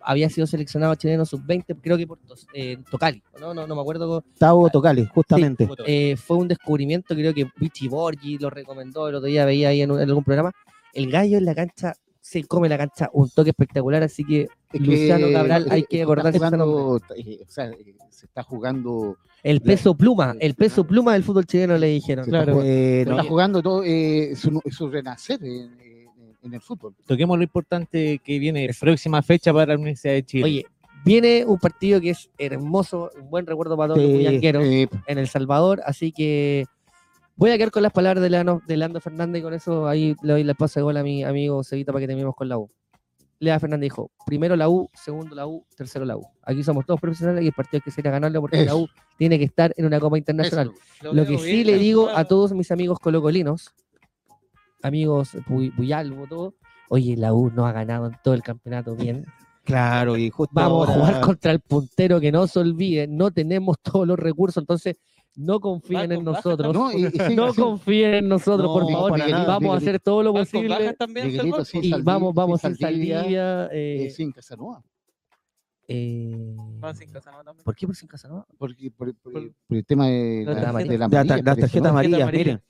había sido seleccionado chileno sub-20, creo que por eh, Tocali, no, no, no me acuerdo. Tavo Tocali, justamente. Eh, fue un descubrimiento, creo que Vichy Borgi lo recomendó, el otro día veía ahí en, un- en algún programa. El gallo en la cancha se come la cancha un toque espectacular, así que Es Luciano Cabral, hay que acordarse jugando, eh, o sea, eh, se está jugando, el peso pluma, el peso pluma del fútbol chileno le dijeron. se Claro. jugando- Eh, se no, está jugando todo eh, su, su renacer en, el fútbol. Toquemos lo importante que viene, próxima fecha para la Universidad de Chile. Oye, viene un partido que es hermoso, un buen recuerdo para todos los Sí, muñanqueros Eh, en El Salvador, así que voy a quedar con las palabras de Leandro, de Leandro Fernández y con eso ahí le doy la pase de gol a mi amigo Cevita para que terminemos con la U. Lea Fernández dijo, primero la U, segundo la U, tercero la U. Aquí somos todos profesionales y el partido hay que sería ganarlo porque la. U tiene que estar en una Copa Internacional. eso. Lo que sí le digo a todos mis amigos colocolinos, amigos Puy- Puyalbo, todo, oye, la U no ha ganado en todo el campeonato bien. claro, y justo Vamos a jugar contra el puntero, que no se olviden, no tenemos todos los recursos, entonces no confíen en nosotros. No, y- y sí, No sí, confíen en nosotros, No, por favor. nada. vamos a hacer todo lo ¿Van con posible también, Miguelito y Saldi- vamos, vamos sin Saldivia, Saldivia. eh, eh, sin Casanova. Eh, Van sin Casanova también. ¿Por qué por sin Casanova? Porque, por, por- Por- por el tema de La la, tarjeta. de la de amarilla, miren.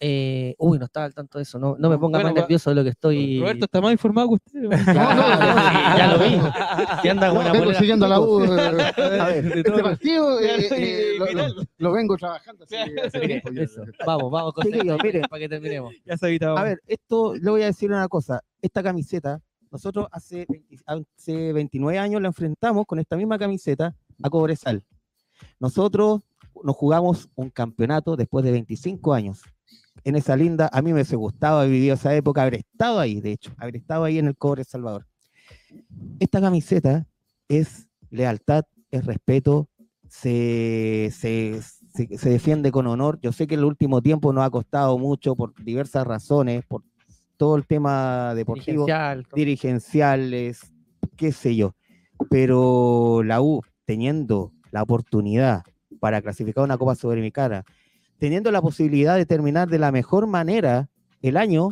Eh, uy, no estaba al tanto de eso. No, no me ponga Bueno, más nervioso de lo que estoy. Roberto está más informado que usted. No, no, no, ya lo vi. Que anda con una Vengo siguiendo la U. eh, A ver, Este partido eh, eh, lo, Final. lo- lo vengo trabajando hace, tiempo. Eso. Vamos, vamos, con Chiquillos, miren. para que terminemos. ya se. A ver, esto le voy a decir una cosa. Esta camiseta, nosotros hace, 20 hace 29 años la enfrentamos con esta misma camiseta a Cobresal. Nosotros nos jugamos un campeonato después de 25 años. En esa linda, a mí me gustado haber vivido esa época, haber estado ahí, de hecho, haber estado ahí en el Cobre Salvador. Esta camiseta es lealtad, es respeto, se, se, se- se defiende con honor. Yo sé que el último tiempo nos ha costado mucho por diversas razones, por todo el tema deportivo, Dirigencial, dirigenciales, qué sé yo. Pero la U, teniendo la oportunidad para clasificar una Copa Sudamericana, teniendo la posibilidad de terminar de la mejor manera el año,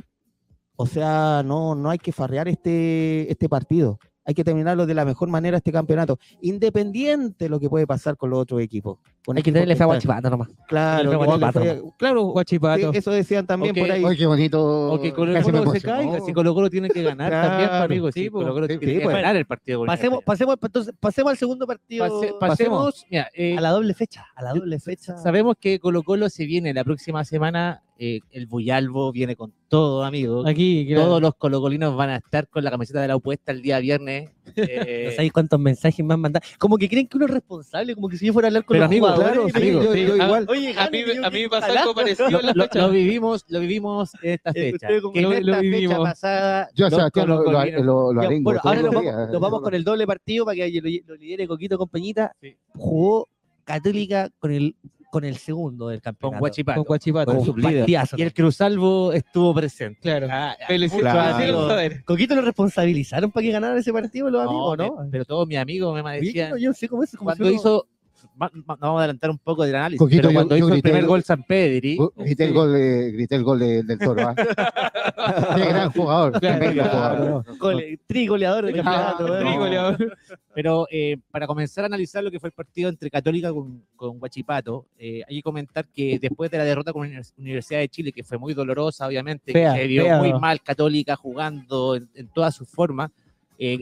o sea, no, no hay que farrear este, este partido. Hay que terminarlo de la mejor manera este campeonato, independiente de lo que puede pasar con los otros equipos. Con Hay que tenerle fe a Guachipato nomás. Claro, Guachipato fe- claro, Guachipato. sí, eso decían también por ahí. Oye, qué bonito. O que Colo casi me Colo se caiga, si Colo Colo tiene que ganar también, Claro, amigo. sí, Sí, pues. Colo Colo Sí, tiene que pues. ganar el partido. con Pasemos, pasemos, entonces, pasemos al segundo partido. Pase- pasemos, mira, eh, a la doble fecha. A la doble fecha. Sabemos que Colo Colo se viene la próxima semana. eh, el Buyalbo viene con todo, amigo. Aquí, claro. Todos los colocolinos van a estar con la camiseta de la opuesta el día viernes. Eh, No sabéis cuántos mensajes me han mandado. Como que creen que uno es responsable, como que si yo fuera a hablar con Pero, los amigo, jugadores. claro, amigo, dicen, yo- yo a- igual. Oye, A mí, me- yo a mí qué me pasó algo parecido lo, en la lo- fecha. lo vivimos, lo vivimos en esta Eh, fecha. Que en lo- lo esta fecha vivimos. pasada, Yo a los Sebastián lo, lo, arengo bueno, ahora nos vamos, nos vamos con el doble partido para que lo, lo lidere Coquito con Peñita. Sí. Jugó Católica con el, con el segundo del con campeonato. Guachipato. Con Guachipato. Con Con líder. partidazo. Y el Cruzalvo estuvo presente. Claro. Ah, Felicito Claro. a ti, brother. Coquito lo responsabilizaron para que ganara ese partido los no, amigos, ¿no? pero todos mis amigos me decían, yo, sé cómo es. Como cuando hizo, va- va- vamos a adelantar un poco del análisis, Coquito, pero cuando yo hizo el grité primer el- gol San Pedri, Grité el gol, de, grité el gol de- del toro. ¿ah? Qué gran jugador. tremendo jugador. Gole- trigoleador de Ah, campeonato. ¿eh? no. Trigoleador. Pero eh, para comenzar a analizar lo que fue el partido entre Católica con, con Guachipato, eh, hay que comentar que después de la derrota con la Univers- Universidad de Chile, que fue muy dolorosa, obviamente, Fea, que se vio fea. muy mal Católica jugando en, en todas sus formas, eh,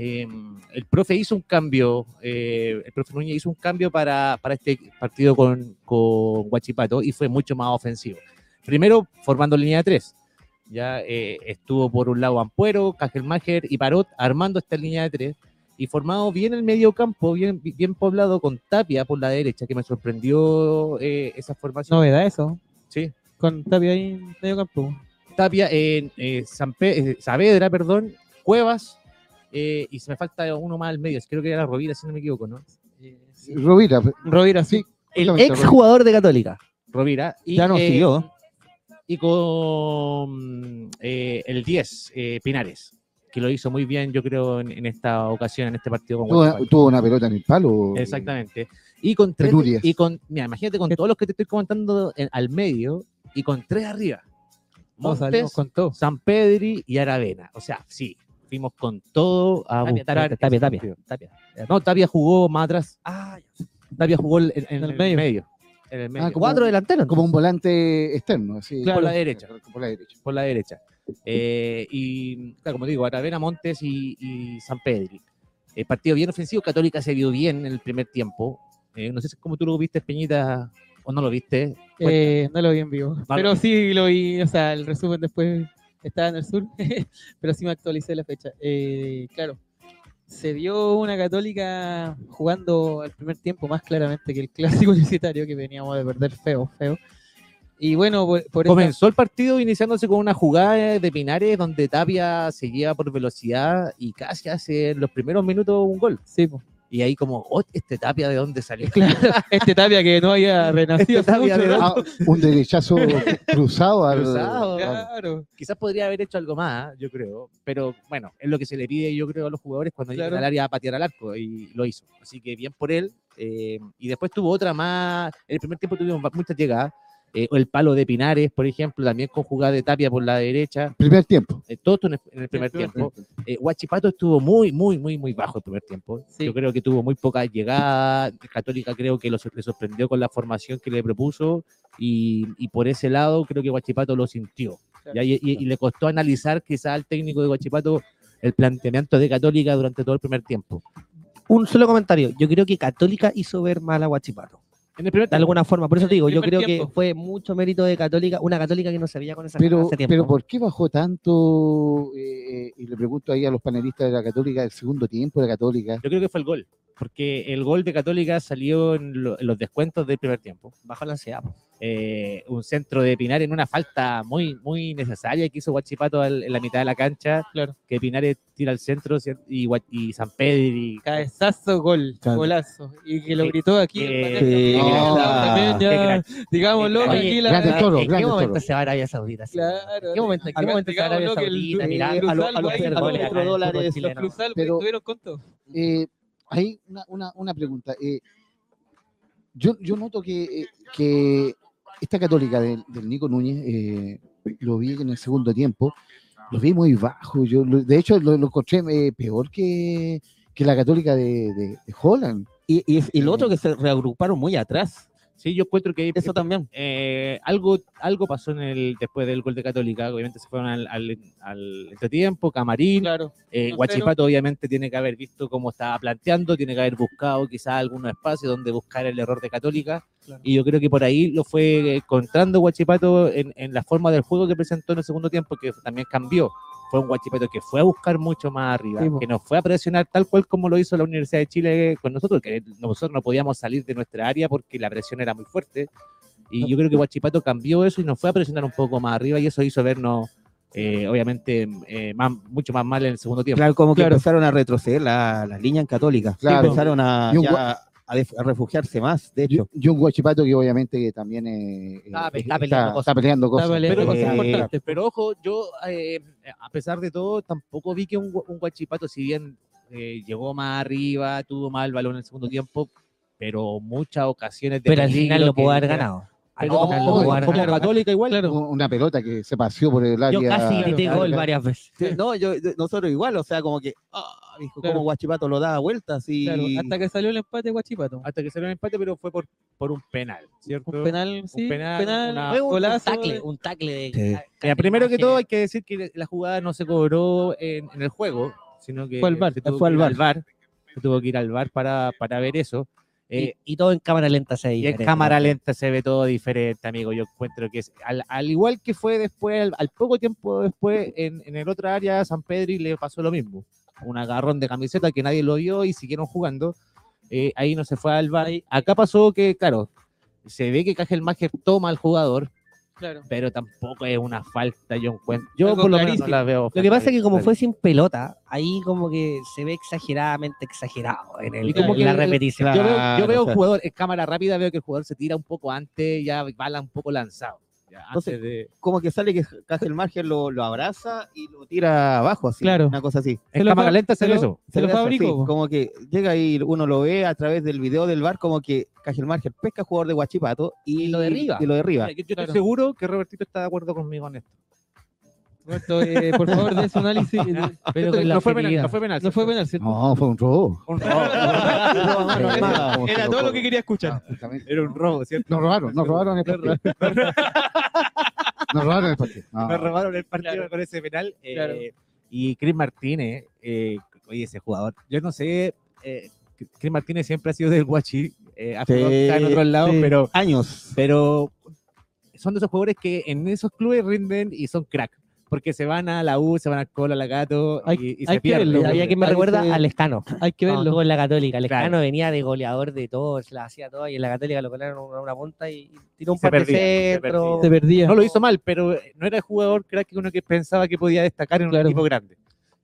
eh, el profe hizo un cambio, eh, el profe Núñez hizo un cambio para, para este partido con, con Guachipato y fue mucho más ofensivo. Primero, formando línea de tres. Ya eh, estuvo por un lado Ampuero, Cajelmacher y Parot armando esta línea de tres y formado bien el medio campo, bien, bien poblado con Tapia por la derecha, que me sorprendió eh, esa formación. Novedad eso. Sí. Con Tapia ahí en medio campo. Tapia en eh, San Saavedra, perdón, Cuevas, eh, y se me falta uno más al medio, creo que era Rovira, si no me equivoco, ¿no? Eh, sí, Rovira, Rovira, sí. El ex jugador de Católica. Rovira. Y, Ya nos eh, siguió. Y con eh, el 10, eh, Pinares, que lo hizo muy bien, yo creo, en, en esta ocasión, en este partido con tuvo, una pelota en el palo. Exactamente. Y con tres, Penurias. y con, mira, imagínate con todos los que te estoy comentando en- al medio y con tres arriba. Montes, con todo. San Pedri y Aravena. O sea, sí, fuimos con todo a Tapia, buscar Tapia, Tapia, ese Tapia. Tapia. No, Tapia jugó más atrás. Ah. Tapia jugó en, en el el medio. medio. En el medio. como- Cuatro delanteros. Como un volante externo, así. Por la derecha. Por la derecha. por la derecha. Eh, y, claro, como digo, Aravena, Montes y, y San Pedri. El partido bien ofensivo, Católica se vio bien en el primer tiempo. Eh, no sé si- cómo tú lo viste, Peñita, o no lo viste. Eh, no lo vi en vivo. Vale. Pero sí lo vi, o sea, el resumen después estaba en el sur, pero sí me actualicé la fecha. Eh, claro, se vio una católica jugando el primer tiempo más claramente que el clásico universitario que veníamos de perder feo, feo. Y bueno, por, por esta- Comenzó el partido iniciándose con una jugada de Pinares donde Tapia se lleva por velocidad y casi hace en los primeros minutos un gol. Sí. Y ahí como, oh, este Tapia de dónde salió. claro, este Tapia que no había renacido Este hace Tapia mucho, de- ¿no? Ah, un derechazo cruzado al. Cruzado, Claro, Quizás podría haber hecho algo más, yo creo, pero bueno, es lo que se le pide, yo creo, a los jugadores cuando llegan Claro. al área a patear al arco y lo hizo. Así que bien por él. eh, y después tuvo otra más. En el primer tiempo tuvimos muchas llegadas. Eh, el palo de Pinares, por ejemplo, también con jugada de Tapia por la derecha. Primer tiempo. eh, todo esto en el, en el primer tiempo. Eh, Huachipato estuvo muy, muy, muy, muy bajo el primer tiempo. Sí. Yo creo que tuvo muy poca llegada. Católica creo que lo, le sorprendió con la formación que le propuso. Y, y por ese lado creo que Huachipato lo sintió. Claro. Y, y- y le costó analizar quizá al técnico de Huachipato el planteamiento de Católica durante todo el primer tiempo. Un solo comentario. Yo creo que Católica hizo ver mal a Guachipato. En el primer De alguna forma. Por eso te digo, yo creo que fue mucho mérito de Católica, una Católica que no se veía con esa Pero, hace tiempo. pero ¿por qué bajó tanto? eh, y le pregunto ahí a los panelistas de la Católica, el segundo tiempo de la Católica. Yo creo que fue el gol. Porque el gol de Católica salió en, lo- en los descuentos del primer tiempo. Bajo la ansiedad. eh, un centro de Pinar en una falta muy, muy necesaria que hizo Guachipato al- en la mitad de la cancha, Claro. que Pinares tira al centro y, y San Pedro Cabezazo, gol, Claro. golazo. Y que lo gritó aquí. Eh, ah, ya, crack. digámoslo, aquí la- Grande toro, ¿En qué momento toro. se va a Arabia Saudita? Claro, ¿En qué momento, en qué acá momento se va a Arabia Saudita? Cruzal, a los-. Cruzal, Pero- hay una, una, una pregunta. eh, yo, yo noto que, eh, que esta católica del, del Nico Núñez, eh, lo vi en el segundo tiempo, lo vi muy bajo. Yo, lo- de hecho, lo, lo encontré eh, peor que, que la católica de, de, de Holland. Y, y, y lo otro que se reagruparon muy atrás. Sí, yo encuentro que Eso también. eh, algo, algo pasó en el, después del gol de Católica. Obviamente se fueron al, al, al entretiempo, Camarín. Claro. Eh, Guachipato obviamente tiene que haber visto cómo estaba planteando, tiene que haber buscado quizás algunos espacios donde buscar el error de Católica. Claro. Y yo creo que por ahí lo fue encontrando Guachipato en, en la forma del juego que presentó en el segundo tiempo, que también cambió. Fue un Guachipato que fue a buscar mucho más arriba, Sí, que nos fue a presionar tal cual como lo hizo la Universidad de Chile con nosotros, que nosotros no podíamos salir de nuestra área porque la presión era muy fuerte. Y yo creo que Guachipato cambió eso y nos fue a presionar un poco más arriba y eso hizo vernos, eh, obviamente, eh, más, mucho más mal en el segundo tiempo. Claro, como que Claro. empezaron a retroceder la- las líneas en Católica. Claro. Empezaron a, ya a refugiarse más, de hecho. y un Guachipato que obviamente que también eh, eh, Está pe- está, está peleando cosas. está peleando cosas. Está peleando Pero, cosas eh, importantes. Pero ojo, yo, eh, a pesar de todo, tampoco vi que un, gu- un Guachipato, si bien eh, llegó más arriba, tuvo más el balón en el segundo tiempo, pero muchas ocasiones de Pero al final lo pudo haber era- ganado. Lo como. Católica igual. Claro. Una pelota que se paseó por el área. Yo casi grité Claro. gol varias veces. Sí, No, yo, nosotros igual, o sea, como que, ah, dijo, Claro. como Guachipato lo daba vueltas y... Claro, hasta que salió el empate Guachipato. Hasta que salió el empate, pero fue por, por un penal, ¿cierto? Un penal, sí, penal, penal, una- un, un tackle, un tackle de. Sí. Mira, primero que todo hay que decir que la jugada no se cobró en, en el juego, sino que Fue al se tuvo fue que al se tuvo que ir al VAR para, para ver eso. Eh, y, y todo en cámara lenta se Y en cámara lenta se ve todo diferente, amigo. Yo encuentro que es, al, al igual que fue después, al, al poco tiempo después, en, en el otro área, San Pedro le pasó lo mismo. Un agarrón de camiseta que nadie lo vio y siguieron jugando. Eh, ahí no se fue al VAR. Acá pasó que, claro, se ve que Cajelmacher toma al jugador, Claro. pero tampoco es una falta, yo encuentro. Yo Algo por lo menos no la veo. Lo que pasa es que como fue sin pelota, ahí como que se ve exageradamente exagerado en, el, Y como que la el- repetición. Yo veo, yo veo un jugador en cámara rápida, veo que el jugador se tira un poco antes, ya va un poco lanzado. Ya, Entonces, antes de- Como que sale que Cajelmacher lo, lo abraza y lo tira abajo, así, Claro. una cosa así. en lo cámara fa- lenta se se lo- eso. Se lo po. como que llega y uno lo ve a través del video del bar como que Cajelmacher pesca al jugador de Guachipato y, Y lo derriba. Y lo derriba. Mira, yo, yo Claro. estoy seguro que Robertito está de acuerdo conmigo en esto. Roberto, eh, por favor, de su análisis. Pero con la no, fue penal, no fue penal. No fue penal, ¿cierto? No, fue un robo. Un robo. Era todo lo que quería escuchar. Ah. Era un robo, ¿cierto? Nos robaron, nos robaron el partido. Nos robaron el partido. No. Nos robaron el partido Claro. con ese penal. eh, Claro. Y Chris Martínez, eh, oye, ese jugador, yo no sé, eh, Chris Martínez siempre ha sido del Guachi, eh, ha Sí, jugado en otros lados, sí. pero, Años. pero son de esos jugadores que en esos clubes rinden y son crack. Porque se van a la U, se van al Colo, a la Gato Hay- y, y hay se verlo. pierden. Y a que me recuerda se- al Escano. Hay que verlo. estuvo en la Católica. El Claro. Venía de goleador de todo, se la hacía todo, y en la Católica lo colaron a una punta y tiró un par de perdía, se perdía. No lo hizo mal, pero no era el jugador crack que uno que pensaba que podía destacar en un equipo grande.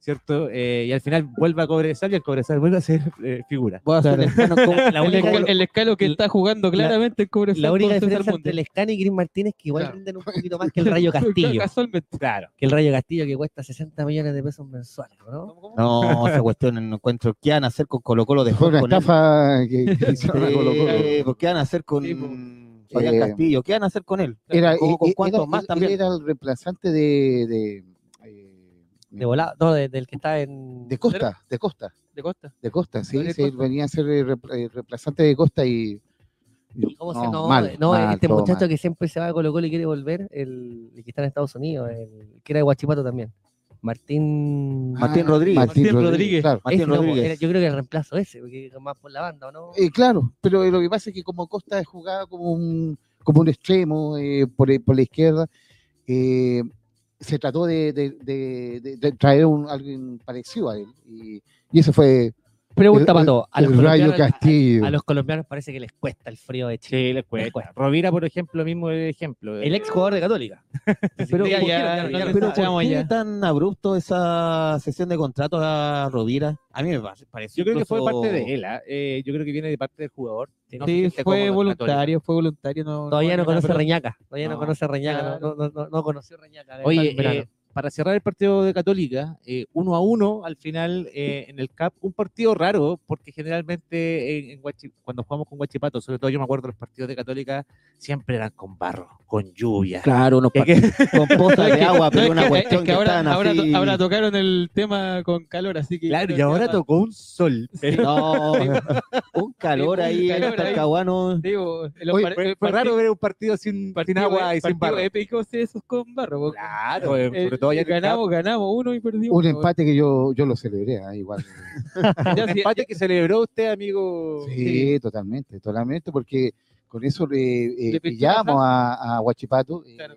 ¿Cierto? Eh, y al final vuelve a Cobresal y el Cobresal vuelve a ser eh, figura. Voy a Claro. el Escano como- La el, única, esca- el escalo que la- está jugando claramente el Cobresal la única diferencia entre el Escano y Gris Martínez que igual Claro. rinden un poquito más que el Rayo Castillo. Casualmente. Claro. que el Rayo Castillo que cuesta 60 millones de pesos mensuales, ¿no? No, esa cuestión no encuentro. ¿Qué van a hacer con Colo Colo después una con él? estafa que, que hicieron a Colo Colo. Pues, ¿Qué van a hacer con Sí, pues. Fabián Eh, Castillo? ¿Qué van a hacer con él? Era, ¿Con, con era- más él- también? él era el reemplazante de, de, De volado, no, de- del que está en. de Costa, de Costa, De Costa. de Costa, sí, sí, Costa. venía a ser el rep- el reemplazante de Costa y ¿Y ¿Cómo se no, no, mal, no, mal, este muchacho mal. que siempre se va a Colo Colo y quiere volver, el, el que está en Estados Unidos, el que era de Guachipato también. Martín. Martín Ah, Rodríguez. Martín, Martín Rodríguez, Rodríguez. claro. Martín Ese no, Rodríguez. era- yo creo que el reemplazo ese, porque es más por la banda, ¿o no? Eh, claro, pero lo que pasa es que como Costa jugaba como un, como un extremo eh, por, por la izquierda, eh, se trató de, traer un, alguien parecido a él. Y eso fue Pregunta el- para todos. A a- a los colombianos parece que les cuesta el frío de Chile. Sí, les cuesta. Rovira, por ejemplo, mismo ejemplo. El ex jugador de Católica. Pero, Ya, ¿por ya, ya, pero ya ¿por empezamos qué ya. tan abrupto esa sesión de contrato a Rovira? A mí me pare- pareció. Yo creo que fue parte de él. ¿ah? Eh, yo creo que viene de parte del jugador. No Sí, fue voluntario, fue voluntario. No, Todavía no conoce nada, Reñaca. Todavía no, No, conoce Reñaca. No, no, no, no conoció Reñaca. Oye, eh, para cerrar el partido de Católica, eh, uno a uno al final eh, en el CAP, un partido raro, porque generalmente en, en cuando jugamos con Guachipato, sobre todo yo me acuerdo los partidos de Católica, siempre eran con barro, con lluvia. Claro, unos Que- que- partidos con pozas de agua, pero una que- cuestión es que, que ahora, estaban ahora, así- ahora tocaron el tema con calor, así que. claro, y que ahora tocó un sol. pero- No, un calor Sí, un ahí en calor ahí. Talcahuano. Digo, Oye, Fue, raro ver un partido sin, sin partido- agua y sin barro. épico sí, esos con barro. Claro, eh, eh, sobre todo el ganamos, ganamos uno y perdimos. un empate que yo, yo lo celebré, ah, igual. Un sí, empate que celebró usted, amigo. Sí, totalmente, totalmente, porque con eso eh, eh, Le pintó pillamos la a, a Huachipato, eh, Claro.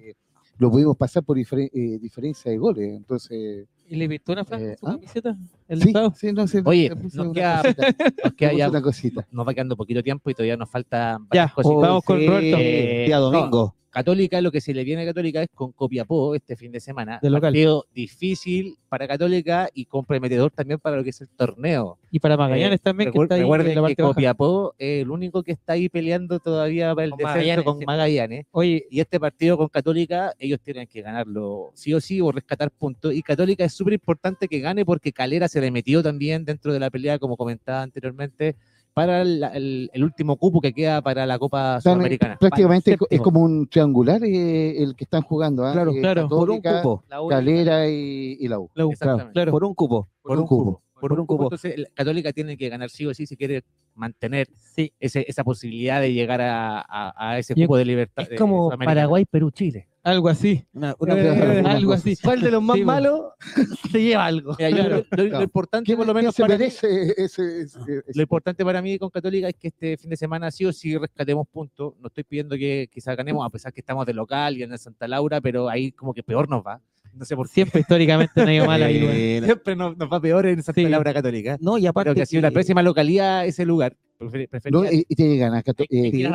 lo pudimos pasar por diferen- eh, diferencia de goles, entonces... ¿Y le pintó una franja Eh, en su ¿ah? camiseta? El Sí, sí, no sé. Oye, nos queda- Nos queda ya- una cosita. nos va quedando poquito tiempo y todavía nos faltan Ya, varias cositas. vamos con sí, Roberto. Eh, día no, domingo. Católica, lo que se le viene a Católica es con Copiapó este fin de semana. De local. Partido difícil para Católica y comprometedor también para lo que es el torneo. Y para Magallanes Eh, también, que está ahí recuerden en la que baja. Copiapó es el único que está ahí peleando todavía para el Con Magallanes, con sí. Magallanes. Oye, Y este partido con Católica, ellos tienen que ganarlo sí o sí o rescatar puntos. Y Católica es súper importante que gane porque Calera se le metió también dentro de la pelea, como comentaba anteriormente, para el, el- el último cupo que queda para la Copa Están, Sudamericana. prácticamente es como un triangular eh, el que están jugando, ¿ah? Claro, Eh, claro, Por un cupo. Calera y, y la U. la U, claro. Por un cupo. por un cupo. Por un cupo. Entonces, el- Católica tiene que ganar sí o sí si quiere mantener Sí. ese, esa posibilidad de llegar a, a- a ese Yo- cupo de libertad. Es como. Paraguay, Perú, Chile. Algo así. Una- una- Eh, una algo cosa así. ¿Cuál de los más Sí, malos se lleva algo? Mira, yo- Claro. lo, lo- Claro. importante, ¿Quién, por lo menos se para mí, ese, ese- ese- Lo importante para mí con Católica es que este fin de semana sí o sí rescatemos puntos. No estoy pidiendo que quizás ganemos, a pesar que estamos de local y en el Santa Laura, pero ahí como que peor nos va. No sé por qué. Siempre históricamente no ha ido mal ahí, güey. Eh, Siempre nos, nos va peor en Santa Sí. Laura Católica. No, y aparte Creo que ha sido la que- próxima localidad ese lugar. Prefer- No, prefería- y, y tiene que ganar. Eh, que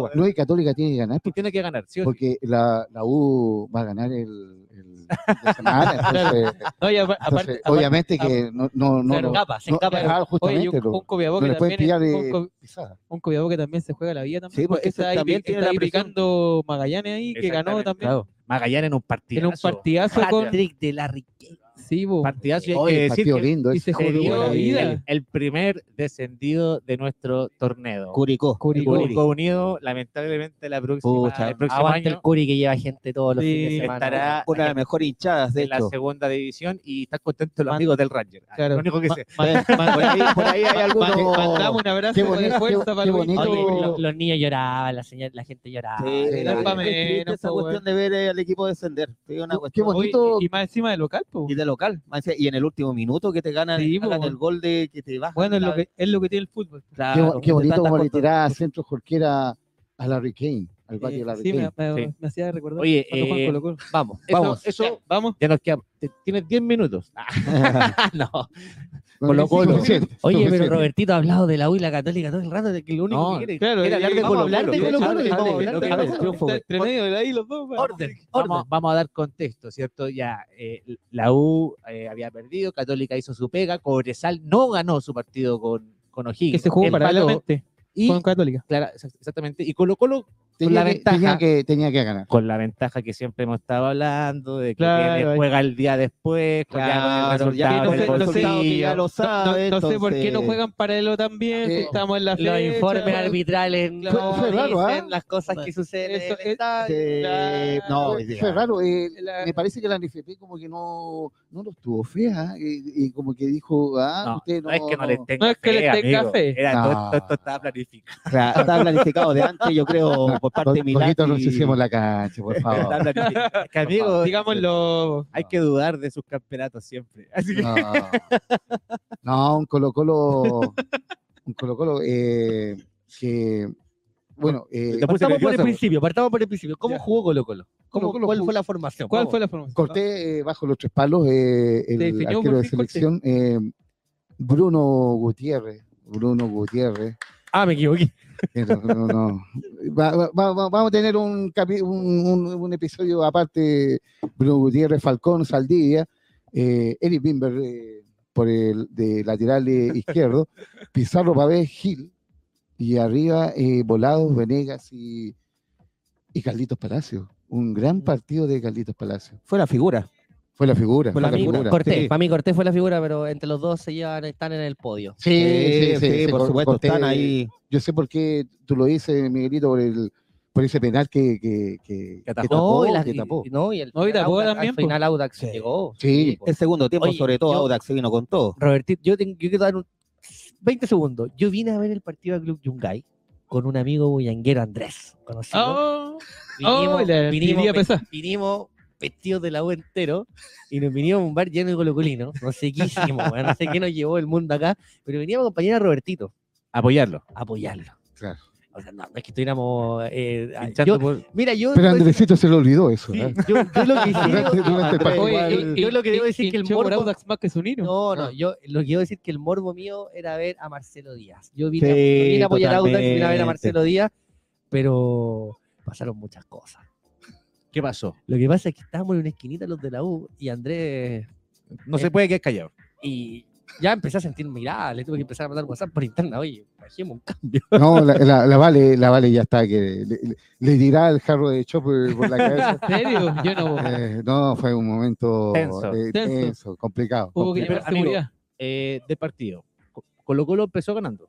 pues. No, y Católica tiene que ganar porque, Tiene que ganar, sí o sí. porque la, la U va a ganar el, el fin de semana. Entonces, No, y apa- entonces, aparte, obviamente aparte- que no, no, no, no, Escapa, se no- Oye, un, un que también, pillar un, eh, co- pisada. un Copiapó que también se juega la vida también. Sí, pues, porque ese está ahí, también está ahí picando Magallanes ahí, que ganó también. Magallanes en un partido. En un partidazo con, de la riqueza. Po. Partidazo y hay Oye, que decir partido que lindo y se jugó la el, el primer descendido de nuestro torneo. Curicó. Curicó. Curicó Unido, lamentablemente la próxima, Pucha, el próximo año el Curi que lleva gente todos los Sí. fines de semana. estará Una de las mejores hinchadas, de en la hecho. segunda división y están contentos los amigos del Ranger. Claro. Lo único que Ma- sé. Por ahí, por ahí hay algunos... Mandamos un abrazo Qué de bonito, fuerza qué- para qué los bonito. Oye, lo- los niños lloraban, la, señal, la gente lloraba. Sí, Era es esa cuestión de ver al equipo descender. Qué bonito. Y más encima de local, po. Y de local. Y en el último minuto que te ganan, Sí, el gol de que te baja. Bueno, es lo que, es lo que tiene el fútbol. Qué, Claro, qué bonito como le tiraba centro Jorquera a Larry Kane, al patio de Eh, Larry sí, me, me- Sí. me hacía recordar. Oye, Juan eh. Vamos. Eso, Vamos. eso Ya, vamos. ya nos queda. te- Tienes 10 minutos. no. Bueno, Colo-Colo. suficiente, Oye, pero. Robertito ha hablado de la U y la Católica todo el rato, de que lo único No, que quiere Claro, Era y- hablar de vamos a Colo-Colo. hablar de De hecho, Colo-Colo, hable- vamos a hable- hablar lo de que Colo-Colo. pasa- triunfo, Está entre medio de ahí los dos. Orden, Vamos, orden. vamos a dar contexto, ¿cierto? Ya eh, la U eh, había perdido, Católica hizo su pega, Cobresal no ganó su partido con, con Que O'Higgins. se jugó paralelamente y, con Católica. exa- exactamente, y Colo Colo tenía, la que, ventaja. tenía, que, tenía que ganar. con la ventaja que siempre hemos estado hablando, de que Claro, juega el día después, con ya el Claro, resultado ya no sé- el no sé- ya lo No, sabe. no sé por qué no juegan paralelo también. si Eh, estamos en la Los fecha. informes arbitrales no Fue- fue raro, ¿ah? dicen las cosas que suceden en Eso el es- estadio. Claro. no, Fue- raro. eh, La- me parece que la NFP como que no, no lo estuvo fea. Y, y como que dijo, ah, No, usted no. no es que no le tenga No es que le fe, tenga amigo. fe. Era todo, No. todo esto estaba planificado. Claro, está planificado de antes, yo creo, por parte de Un Milán. poquito nos y- hicimos la cancha, por favor. Que, Digámoslo. hay que dudar de sus campeonatos siempre. Así que No, no un Colo Colo, un Colo Colo eh, que, bueno, eh, Partamos por el principio, partamos por el principio. ¿Cómo Ya. jugó Colo Colo? ¿Cómo, Colo-Colo ¿Cuál jugó- fue la formación? ¿Cuál fue la formación? corté eh, bajo los tres palos eh, el arquero de selección, eh, Bruno Gutiérrez. Bruno Gutiérrez. Ah, me equivoqué. No- no- no. Va- va- va- va- vamos a tener un, capi- un, un- un episodio aparte, Bruno Gutiérrez, Falcón, Saldivia, eh, Eric Bimber eh, por el de lateral eh, izquierdo, Pizarro Pavés, Gil, y arriba eh, Volados, Venegas y, y Carlitos Palacio. Un gran partido de Carlitos Palacio. Fue la figura. Fue la figura. Fue Fue la la Para mí, figura. Cortés, sí. para mí Cortés fue la figura, pero entre los dos se llevan, están en el podio. Sí, sí, sí, sí, por supuesto, Cortés, están ahí. Yo sé por qué tú lo dices, Miguelito, por el por ese penal que, que, que, Que atajó. que tapó, no, y la- que y- tapó. no, y el No, y final tapó Audax- también, al final Audax Sí. llegó. Sí. El segundo tiempo, Oye, sobre todo, yo- Audax se vino con todo. Robertito, yo, tengo- yo quiero dar un 20 segundos. Yo vine a ver el partido del Club Yungay con un amigo bullanguero Andrés, conocido. Oh, vinimos, oh, vinimos, vinimos vestidos de la U entero y nos vinimos a un bar lleno de colocolinos. No sé qué hicimos, no sé qué nos llevó el mundo acá, pero veníamos a acompañar a Robertito apoyarlo. a apoyarlo. Claro. O sea, no, no es que estuviéramos. eh, yo- por- mira, yo. Pero Andresito se le olvidó eso. Sí, ¿eh? yo, yo lo que hice- Durante- durante el partido. Oye, yo- igual- yo lo que debo decir que el morbo- más que su niño. No, no, yo lo que quiero decir que el morbo mío era ver a Marcelo Díaz. Yo vine, Sí, vine a apoyar a Audax, vine a ver a. Marcelo Díaz, pero pasaron muchas cosas. ¿Qué pasó? Lo que pasa es que estábamos en una esquinita los de la U y Andrés No Eh, se puede quedar callado. y ya empecé a sentir miradas, le tuve que empezar a mandar WhatsApp por interna, oye, bajemos un cambio. No, la, la- la Vale, la Vale ya está, que le, le- le dirá el jarro de chopper por la cabeza. ¿En serio? Yo no. Eh, no, fue un momento Tenso. eh, Tenso. tenso, complicado. Hubo que Pero, amigo, seguridad. Eh, de partido. Co- Colo Colo empezó ganando.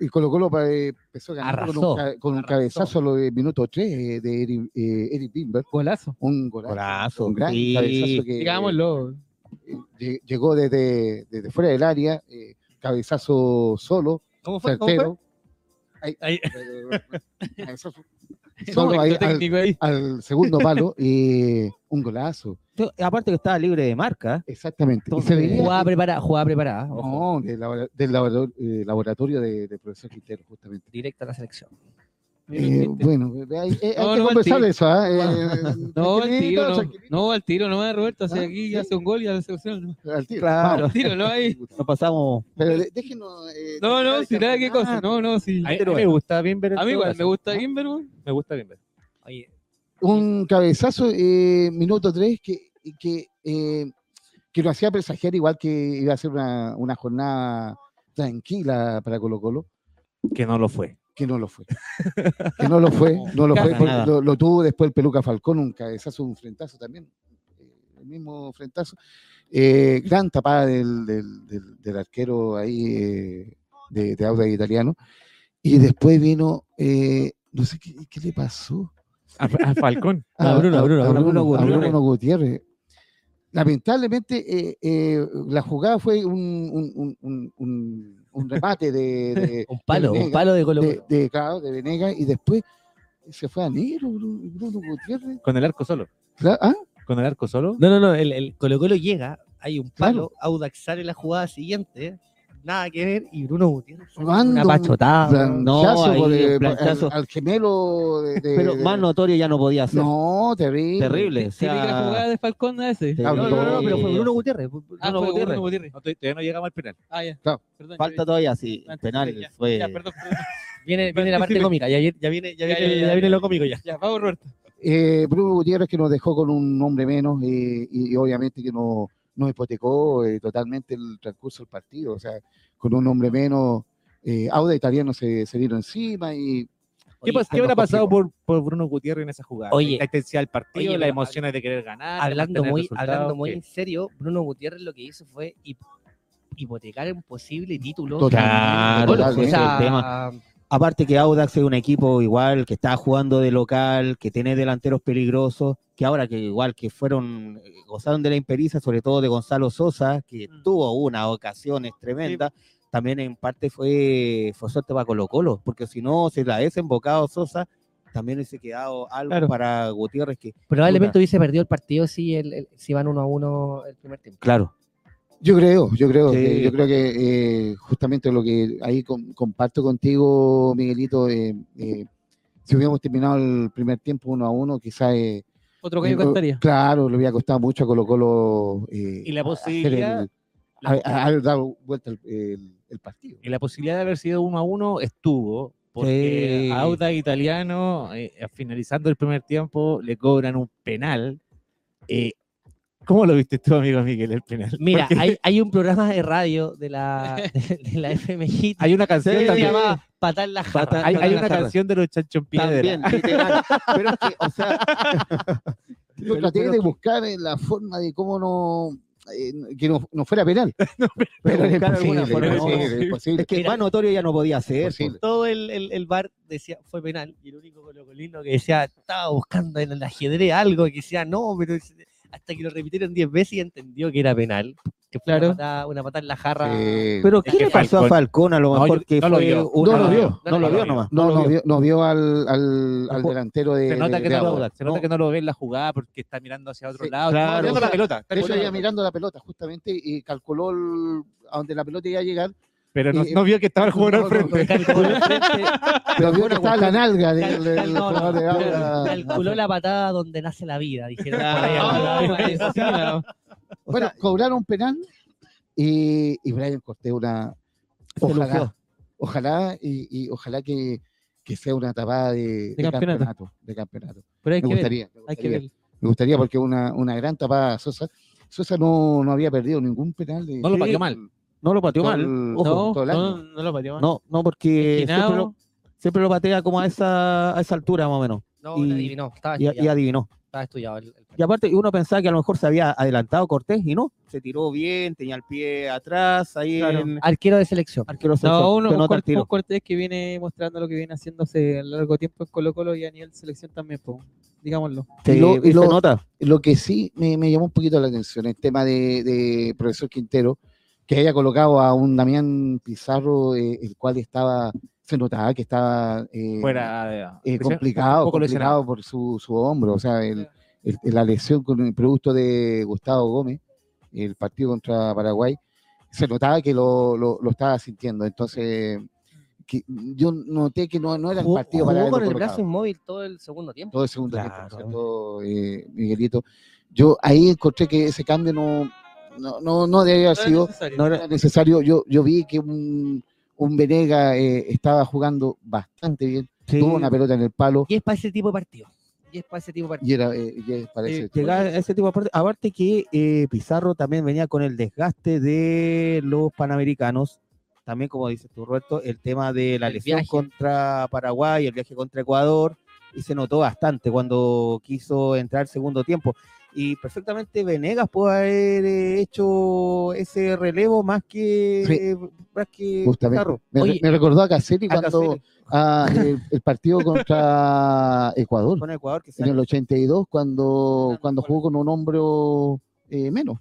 Y Colo Colo eh, empezó ganando con un, con un cabezazo a lo de minuto 3 de Eric, eh, Eric Bimber. Golazo. Un golazo. Golazo, un gran sí. cabezazo que Digámoslo. eh, lle- llegó desde, desde fuera del área, eh, cabezazo solo, ¿Cómo fue? ¿Cómo fue? certero. Ahí, Ahí. eh, cabezazo Solo ahí al, técnico ahí. al segundo palo, eh, un golazo. Aparte que estaba libre de marca. Exactamente. Y se Entonces, veía- Jugada preparada, jugada preparada. ojo, No, del, eh, laboratorio de- del profesor Quintero, justamente. directa a la selección. Eh, bueno, eh, hay, eh, hay No, que no, conversar eso, ¿ah? Eh, No, al tiro, no. No, al tiro, no me da Roberto. Hace Ah, aquí sí. hace un gol y a la selección. no. al tiro. Claro. Al tiro, no hay. Nos pasamos. Pero déjenos. eh, No, no, si nada, qué cosa. No, no, sí. A mí, me gusta bien ver el A mí igual, me gusta Kimber, weón. Me gusta bien ver. Oye, Un cabezazo, eh, minuto 3, que, que, eh, que lo hacía presagiar igual que iba a ser una, una jornada tranquila para Colo Colo. Que no lo fue. Que no lo fue. Que no lo fue, no lo fue. Porque. Lo, lo tuvo después el Peluca Falcón, un cabezazo, un frentazo también, eh, el mismo frentazo. Eh, gran tapada del, del, del- del arquero ahí eh, de, de Audax Italiano. Y después vino, eh, no sé qué, qué le pasó. A, a Falcón. a, a Bruno, a- Bruno, a Bruno Bruno. Bruno Gutiérrez. Lamentablemente, eh, eh, la jugada fue un, un, un- un, un- remate de, de- Un palo, de un palo de Colo de, de, claro, de Venegas y después se fue a negro Bruno, Gutiérrez. Con el arco solo. ¿ah? Con el arco solo. No, no, no, el, el Colo Colo llega, hay un palo, Claro. Audax sale la jugada siguiente, nada que ver, y Bruno Gutiérrez una un pachotada. planchazo ahí por, eh, al, al gemelo de, de- Pero de- más notorio ya no podía ser. no terrible Terrible. o ¿Típica sea, jugada de Falcón a ese? Sí. No, no, no, no, pero fue. Bruno Gutiérrez. Ah, Bruno fue Gutiérrez. Bruno Gutiérrez. No, todavía no llegamos al penal. Ah, ya. Claro. Perdón, Falta todavía, sí. antes, Penal ya, fue. Ya, perdón, perdón. Viene, viene la parte cómica, ya, ya viene, ya Ya, viene, ya, ya ya, viene lo cómico ya. Ya, vamos, Roberto. Eh, Bruno Gutiérrez que nos dejó con un hombre menos eh, y, y obviamente que nos, nos hipotecó eh, totalmente el transcurso del partido. O sea, con un hombre menos, eh, Auda Italiano se, se vino encima y ¿Qué, Oye, qué habrá pasado por, por Bruno Gutiérrez en esa jugada? Oye, la intensidad del partido, oye, las emociones de querer ganar. hablando muy, hablando muy ¿qué? en serio, Bruno Gutiérrez lo que hizo fue hip- hipotecar un posible título. Totalmente, Claro, O sea, el tema. Aparte que Audax es un equipo igual, que está jugando de local, que tiene delanteros peligrosos, que ahora que igual que fueron, eh, gozaron de la impericia, sobre todo de Gonzalo Sosa, que Mm. tuvo unas ocasiones tremendas, también en parte fue, fue suerte para Colo Colo, porque si no se la desembocado Sosa, también hubiese quedado algo Claro. para Gutiérrez que, Probablemente hubiese perdido el partido si, el, el- si van uno a uno el primer tiempo. claro, Yo creo, yo creo, Sí. que, yo creo que eh, justamente lo que ahí com- comparto contigo, Miguelito, eh, eh, si hubiéramos terminado el primer tiempo uno a uno, quizás, eh, Otro gallo eh, cantaría. claro, le hubiera costado mucho a Colo Colo eh, Y la posibilidad, el- la- vuelta el, el- el partido. y la posibilidad de haber sido uno a uno estuvo. Porque Sí. a Audax Italiano, eh, finalizando el primer tiempo, le cobran un penal. Eh, ¿Cómo lo viste tú, amigo Miguel, el penal? Mira, Porque hay, hay un programa de radio de la, de, de la FMI hay una canción que se llama Patar la jarra. Pata- Hay, hay la una jarra. canción de los Chancho en Piedra. también, literal. pero es que, o sea, Yo Pero- traté pero de que- buscar la forma de cómo no, eh, que no, no fuera penal. pero Pero es forma, es no. imposible, es imposible. es que Mira, más notorio ya no podía ser. Imposible. Todo el, el, el bar decía fue penal y el único colocolino que decía estaba buscando en el ajedrez algo que decía no, pero es- hasta que lo repitieron 10 veces y entendió que era penal. Que fue Claro. una, patada, una patada en la jarra. Eh, Pero ¿qué le pasó a Falcón-? A lo No, mejor yo- que no lo fue vio. una- No lo vio. No, No lo lo vio nomás. no, lo no vio. vio, no vio al, al, al delantero de. Se nota, de- que de no lo, se nota ¿no? que no lo ve en la jugada porque está mirando hacia otro Sí, lado. claro. Está mirando la pelota. está De hecho, mirando la pelota justamente y calculó el- a donde la pelota iba a llegar, Pero no, y- no vio que estaba el jugador no, al frente. Calculó, pero vio que estaba la nalga del, cal- del cal- no, no, jugador de calculó la patada donde nace la vida. Dijeron. Ah, no. O Bueno, sea, cobraron penal y, y Brian Cortés una. Ojalá, ojalá y, y ojalá que, que sea una tapada de, de campeonato. campeonato. De campeonato. Pero hay Me que ver. gustaría, me Hay que gustaría, ver. me gustaría porque una, una gran tapada Sosa. Sosa no, no había perdido ningún penal. de- No lo pateó mal. No lo pateó mal. Ojo. No, no, no lo pateó mal. No, no, porque siempre lo, siempre lo patea como a esa, a esa altura más o menos. No, Y- le adivinó. Estaba Y, y adivinó. estaba estudiado el- el- Y aparte, uno pensaba que a lo mejor se había adelantado Cortés y no. Se tiró bien, tenía el pie atrás, ahí Claro. en Arquero de selección. arquero No, central, uno, se un, nota el Cort- tiro. un Cortés que viene mostrando lo que viene haciéndose a lo largo tiempo en Colo Colo y a nivel selección también, po, digámoslo. Sí, Y lo- y se lo- nota. Lo que sí me, me llamó un poquito la atención, el tema de, de profesor Quintero, que haya colocado a un Damián Pizarro, eh, el cual estaba, se notaba que estaba eh, Fuera de- eh, complicado, un poco lesionado. complicado por su, su hombro, o sea, el- el- la lesión con el producto de Gustavo Gómez, el partido contra Paraguay, se notaba que lo, lo, lo estaba sintiendo, entonces que yo noté que no, no era el Jugó, partido para jugó con haberlo el brazo inmóvil todo el segundo tiempo. todo el segundo Claro. tiempo, ¿no es cierto, eh, Miguelito? Yo ahí encontré que ese cambio no, no, no, no debía haber No era sido necesario. no no era necesario. Yo, yo vi que un, un Venega eh, estaba jugando bastante bien, Sí, tuvo una pelota en el palo Y es para ese tipo de partido. Y es para ese tipo de partido. y era, eh, y es para ese- llegar a ese tipo de parte. Aparte que eh, Pizarro también venía con el desgaste de los panamericanos. También, como dices tú, Roberto, el tema de la El lesión viaje. contra Paraguay, el viaje contra Ecuador, y se notó bastante cuando quiso entrar segundo tiempo. Y perfectamente Venegas puede haber eh, hecho ese relevo más que, Sí. más que Justamente. Me, Oye, me recordó a Caselli cuando ah, el, el partido contra Ecuador con Ecuador que en el sale. 82 cuando, cuando jugó con un hombro eh, menos.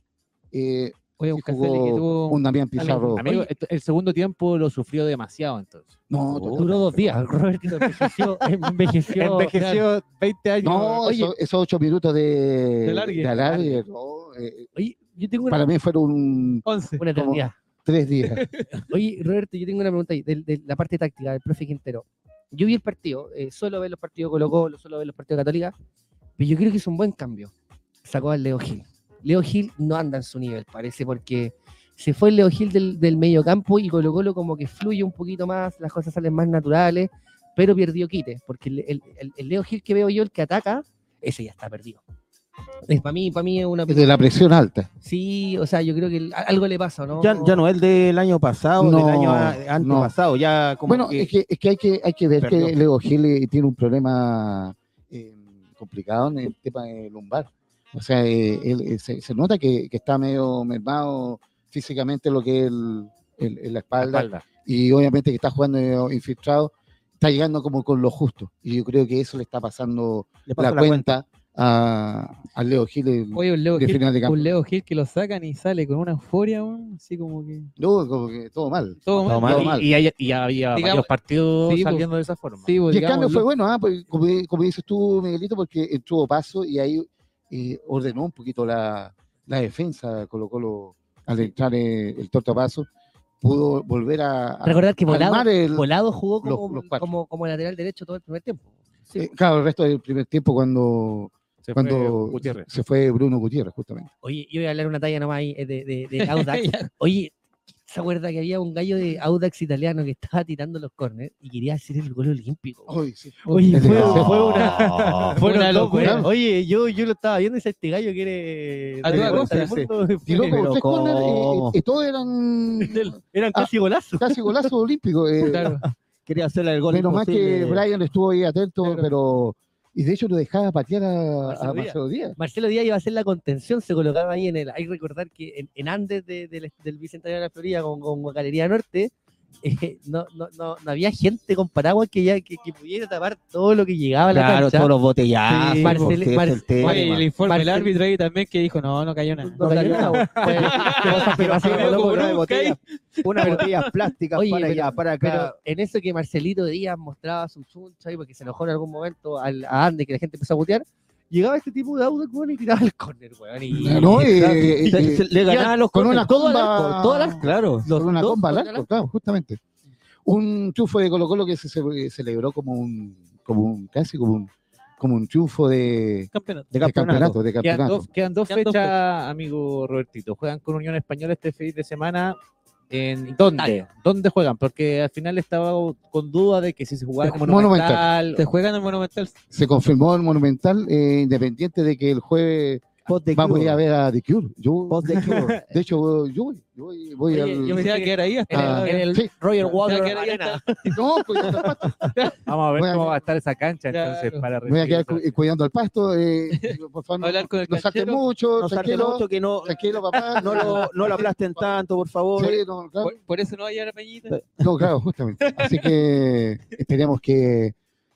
Eh, Oye, un jugó que tuvo. un Damián Pizarro. Amigo, el segundo tiempo lo sufrió demasiado entonces. No, Duró dos días. Robertito envejeció, envejeció. Envejeció 20 años. no, Oye. esos ocho minutos de, De alargue. de alargue, no, eh, Oye, yo tengo una, para mí fueron un- 11. una como- eternidad. tres días. Oye, Roberto, yo tengo una pregunta ahí, de, de la parte táctica del profe Quintero. Yo vi el partido, eh, solo ver los partidos Colo Colo, solo ver los partidos Católica, pero yo creo que es un buen cambio. Sacó al Leo Gil. Leo Gil no anda en su nivel, parece, porque se fue el Leo Gil del, del medio campo y Colo Colo como que fluye un poquito más, las cosas salen más naturales, pero perdió quite, porque el, el- el- el Leo Gil que veo yo, el que ataca, ese ya está perdido. Para mí, para mí es una... de la presión alta. Sí, o sea, yo creo que el- algo le pasa, ¿no? Ya, ya no es el del año pasado, No, del año a- no. antepasado, ya como Bueno, que- es, que, es que hay que hay que ver que Leo Gil eh, tiene un problema eh, complicado en el tema de lumbar. O sea, eh, él, eh, se, se nota que, que está medio mermado físicamente lo que es el, el- en la espalda, espalda. y obviamente que está jugando infiltrado, está llegando como con lo justo. Y yo creo que eso le está pasando le pasa la, cuenta, a, a Leo Gil en- Oye, un Leo, de Gil, final de campo. un Leo Gil que lo sacan y sale con una euforia, weón, así como que. No, como que todo mal. Todo Todo mal. mal. Y- mal. Y, hay- y había Digamos- varios partidos Sí, pues. saliendo de esa forma. Sí, pues, Y el cambio digámoslo. fue bueno, ah, pues, como, como dices tú, Miguelito, porque entró paso y ahí eh, ordenó un poquito la, la defensa, Colo Colo al entrar eh, el torto paso, pudo volver a, Recordar que Volado, el, Volado jugó los- como, los cuatro. como, como lateral derecho todo el primer tiempo. Sí. eh, claro, el resto del primer tiempo cuando, Se fue cuando Gutiérrez. se fue Bruno Gutiérrez, justamente. Oye, yo voy a hablar una talla nomás ahí eh, de, de, de Audax. Oye, ¿se acuerda que había un gallo de Audax italiano que estaba tirando los corners y quería hacer el gol olímpico? Sí. Oye, El fue, desgraciado. fue una, fue Una locura. Oye, yo, yo lo estaba viendo y ese este gallo quiere A toda costa, del mundo. Como Pero tres eh, y todos eran Eran Ah, casi golazos. casi golazos olímpicos. eh, Claro. quería hacerle el gol. Menos mal que. Brian estuvo ahí atento, Claro. pero. Y de hecho lo dejaba patear a, Marcelo a Marcelo Díaz. Marcelo Díaz iba a hacer la contención, se colocaba ahí en el. Hay que recordar que en, en Andes de- del- del Bicentenario de la Florida con, con Galería Norte, eh, no, no, no, no había gente con paraguas que ya que, que pudiera tapar todo lo que llegaba a la Claro, cancha. todos los botellazos. Sí, pues, Marcel- ese es Mar- el tema. El informe del Marcel- árbitro ahí también que dijo, no, no cayó nada. No cayó nada, pues. Pero una botella, plástica Oye, para pero- allá, para Pero acá. en eso que Marcelito Díaz mostraba su chuncha porque se enojó en algún momento al, a Andes que la gente empezó a putear, llegaba este tipo de Audax weón, y tiraba el córner, weón. Y, No, y- le ganaba los con corners, una todo comba- arco, todo arco, claro. los con una dos comba al arco, claro, justamente. Un triunfo de Colo Colo que se ce- celebró como un, como un, casi como un, como un triunfo de, Campeonato. De de campeonato, de Quedan campeonato. dos, quedan dos Quedan dos fechas, amigo Robertito. Juegan con Unión Española este fin de semana. ¿En dónde? ¿Dónde juegan? Porque al final estaba con duda de que si se jugaba en Monumental. Monumental. Te juegan en el Monumental. Se confirmó el Monumental, eh, independiente de que el jueves Post de vamos a ir a ver a The Cure. Yo, Post de Cure. de hecho, yo voy, yo voy, voy Oye, al... yo Yo me me iba a quedar ahí hasta. en el, en el sí. Roger Se va a Water quedar ahí Arena. hasta- No, cuidando al pasto. Vamos a ver a- cómo va a estar esa cancha Claro. entonces para Me voy a quedar cu- cuidando al pasto. Eh, por favor, no, Hablar con el no salten mucho, No salten tranquilo, mucho, que no, tranquilo, papá. no, lo, no lo aplasten tanto, por favor. Sí, no, claro. Por, por eso no vaya a la peñita. No, claro, justamente. Así que esperemos que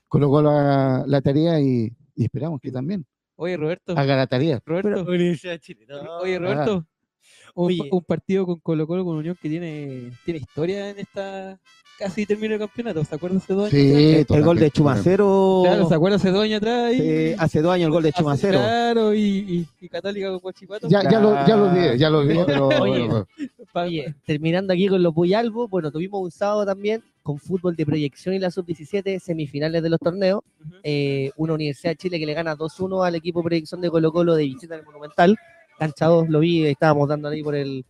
colocó la, la tarea y, y esperamos que también Oye, Roberto. haga la tarea. Roberto. Universidad de Chile. no. Oye, Roberto. Un, Oye. un partido con Colo Colo con Unión que tiene, tiene historia en esta casi término de campeonato. ¿Se acuerdan hace dos años? Sí, atrás? El gol de. Chumacero. Claro, ¿se acuerdan hace dos años atrás? Y, hace dos años el gol de hace- Chumacero. Claro, y, y, y Católica con Guachipato. Ya, ya, lo, ya lo olvidé, ya lo olvidé, pero Oye. bueno, Pa- Oye, terminando aquí con los Puyalbo, bueno, tuvimos un sábado también con fútbol de proyección y la sub-17, semifinales de los torneos. Eh, una Universidad de Chile que le gana 2-1 al equipo de proyección de Colo Colo de visita del Monumental. Cancha 2, lo vi, estábamos dando ahí por el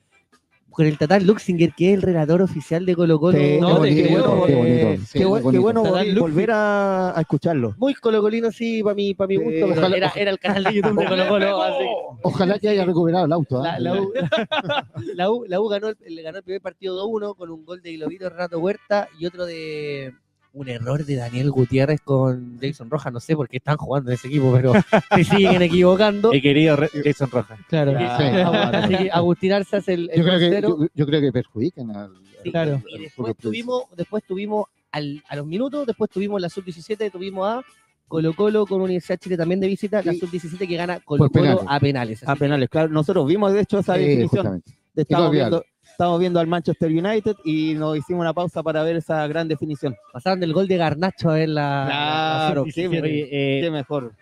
con el Tatán Luxinger, que es el relator oficial de Colo Colo. Sí, No, qué eh, sí, bueno volver a, a escucharlo. Muy colocolino, sí, para mi, para mi Sí, gusto, ojalá- era, era el canal de YouTube de Colo Colo. así Ojalá que haya recuperado el auto. La, ¿ah? la U, la U- la U ganó, el, le ganó el primer partido 2-1 con un gol de Globito Renato Huerta y otro de, un error de Daniel Gutiérrez con Jason Rojas. No sé por qué están jugando en ese equipo, pero se siguen equivocando. Mi querido Re- Jason Rojas. Claro. Sí. Así que Agustín Arza es el, el Yo creo, que, tercero. yo, yo creo que perjudican al. Sí, Claro. Y después tuvimos, después tuvimos al- a los minutos, después tuvimos la sub-17, tuvimos a Colo Colo con Universidad de Chile también de visita, la Sí. sub-17 que gana Colo Colo penales. a penales. A penales, claro. Nosotros vimos, de hecho, esa definición. justamente. Estamos olvidarlo. viendo, estamos viendo al Manchester United y nos hicimos una pausa para ver esa gran definición. pasaron del gol de Garnacho a ver la, Claro, la qué, sub-17. me- Oye, eh, qué mejor.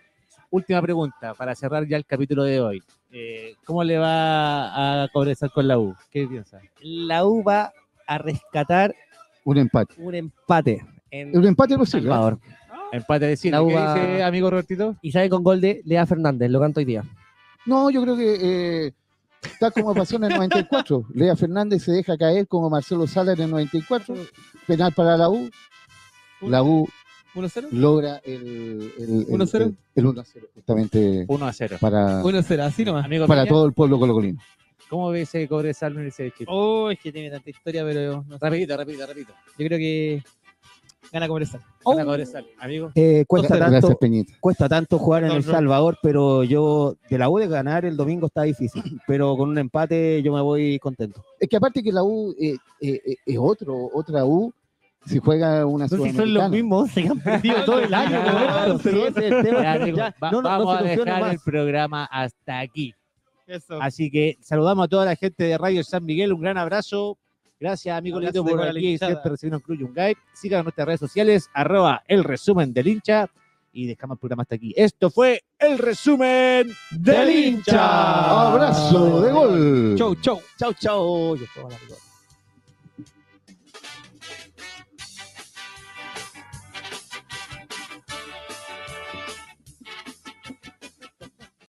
última pregunta para cerrar ya el capítulo de hoy. Eh, ¿Cómo le va a Cobresal con la U? ¿Qué piensa? La U va a rescatar Un empate. un empate en Un empate posible. ¿eh? Salvador. Empate de Chile. La U ¿Qué dice amigo Robertito? Y sale con gol de Lea Fernández, lo canto hoy día. No, yo creo que eh, está como pasó en el 94. Lea Fernández se deja caer como Marcelo Sala en el 94. Penal para la U. La U 1-0. logra el, el, el, 1-0. el- el 1-0, justamente 1 a 0. para, 1-0, así nomás. Amigo para todo el pueblo colocolino. ¿cómo ve ese Universidad de Chile? Oh, es que tiene tanta historia, pero no sé. Rapidito, rapidito, rapidito. yo creo que gana Cobresal. Gana Cobresal. Amigo. Eh, cuesta, Gracias, tanto, Peñita. cuesta tanto jugar en No, El. Salvador, pero yo de la U de ganar el domingo está difícil. Pero con un empate yo me voy contento. Es que aparte que la U eh, eh, eh, es otro, otra U, si juega una No si son los mismos, se han perdido todo el año. Roberto. sí, ese es el tema. Ya, amigo, Ya, va- no, no, no vamos a dejar más. el programa hasta aquí. Eso. Así que saludamos a toda la gente de Radio San Miguel. Un gran abrazo. Gracias, amigo Lito, por a la aquí siempre recibirnos Club Yungay. Sigan nuestras redes sociales, arroba el resumen del hincha. Y dejamos el programa hasta aquí. Esto fue el resumen del hincha. Abrazo de gol. Chau, chau. Chau, chau.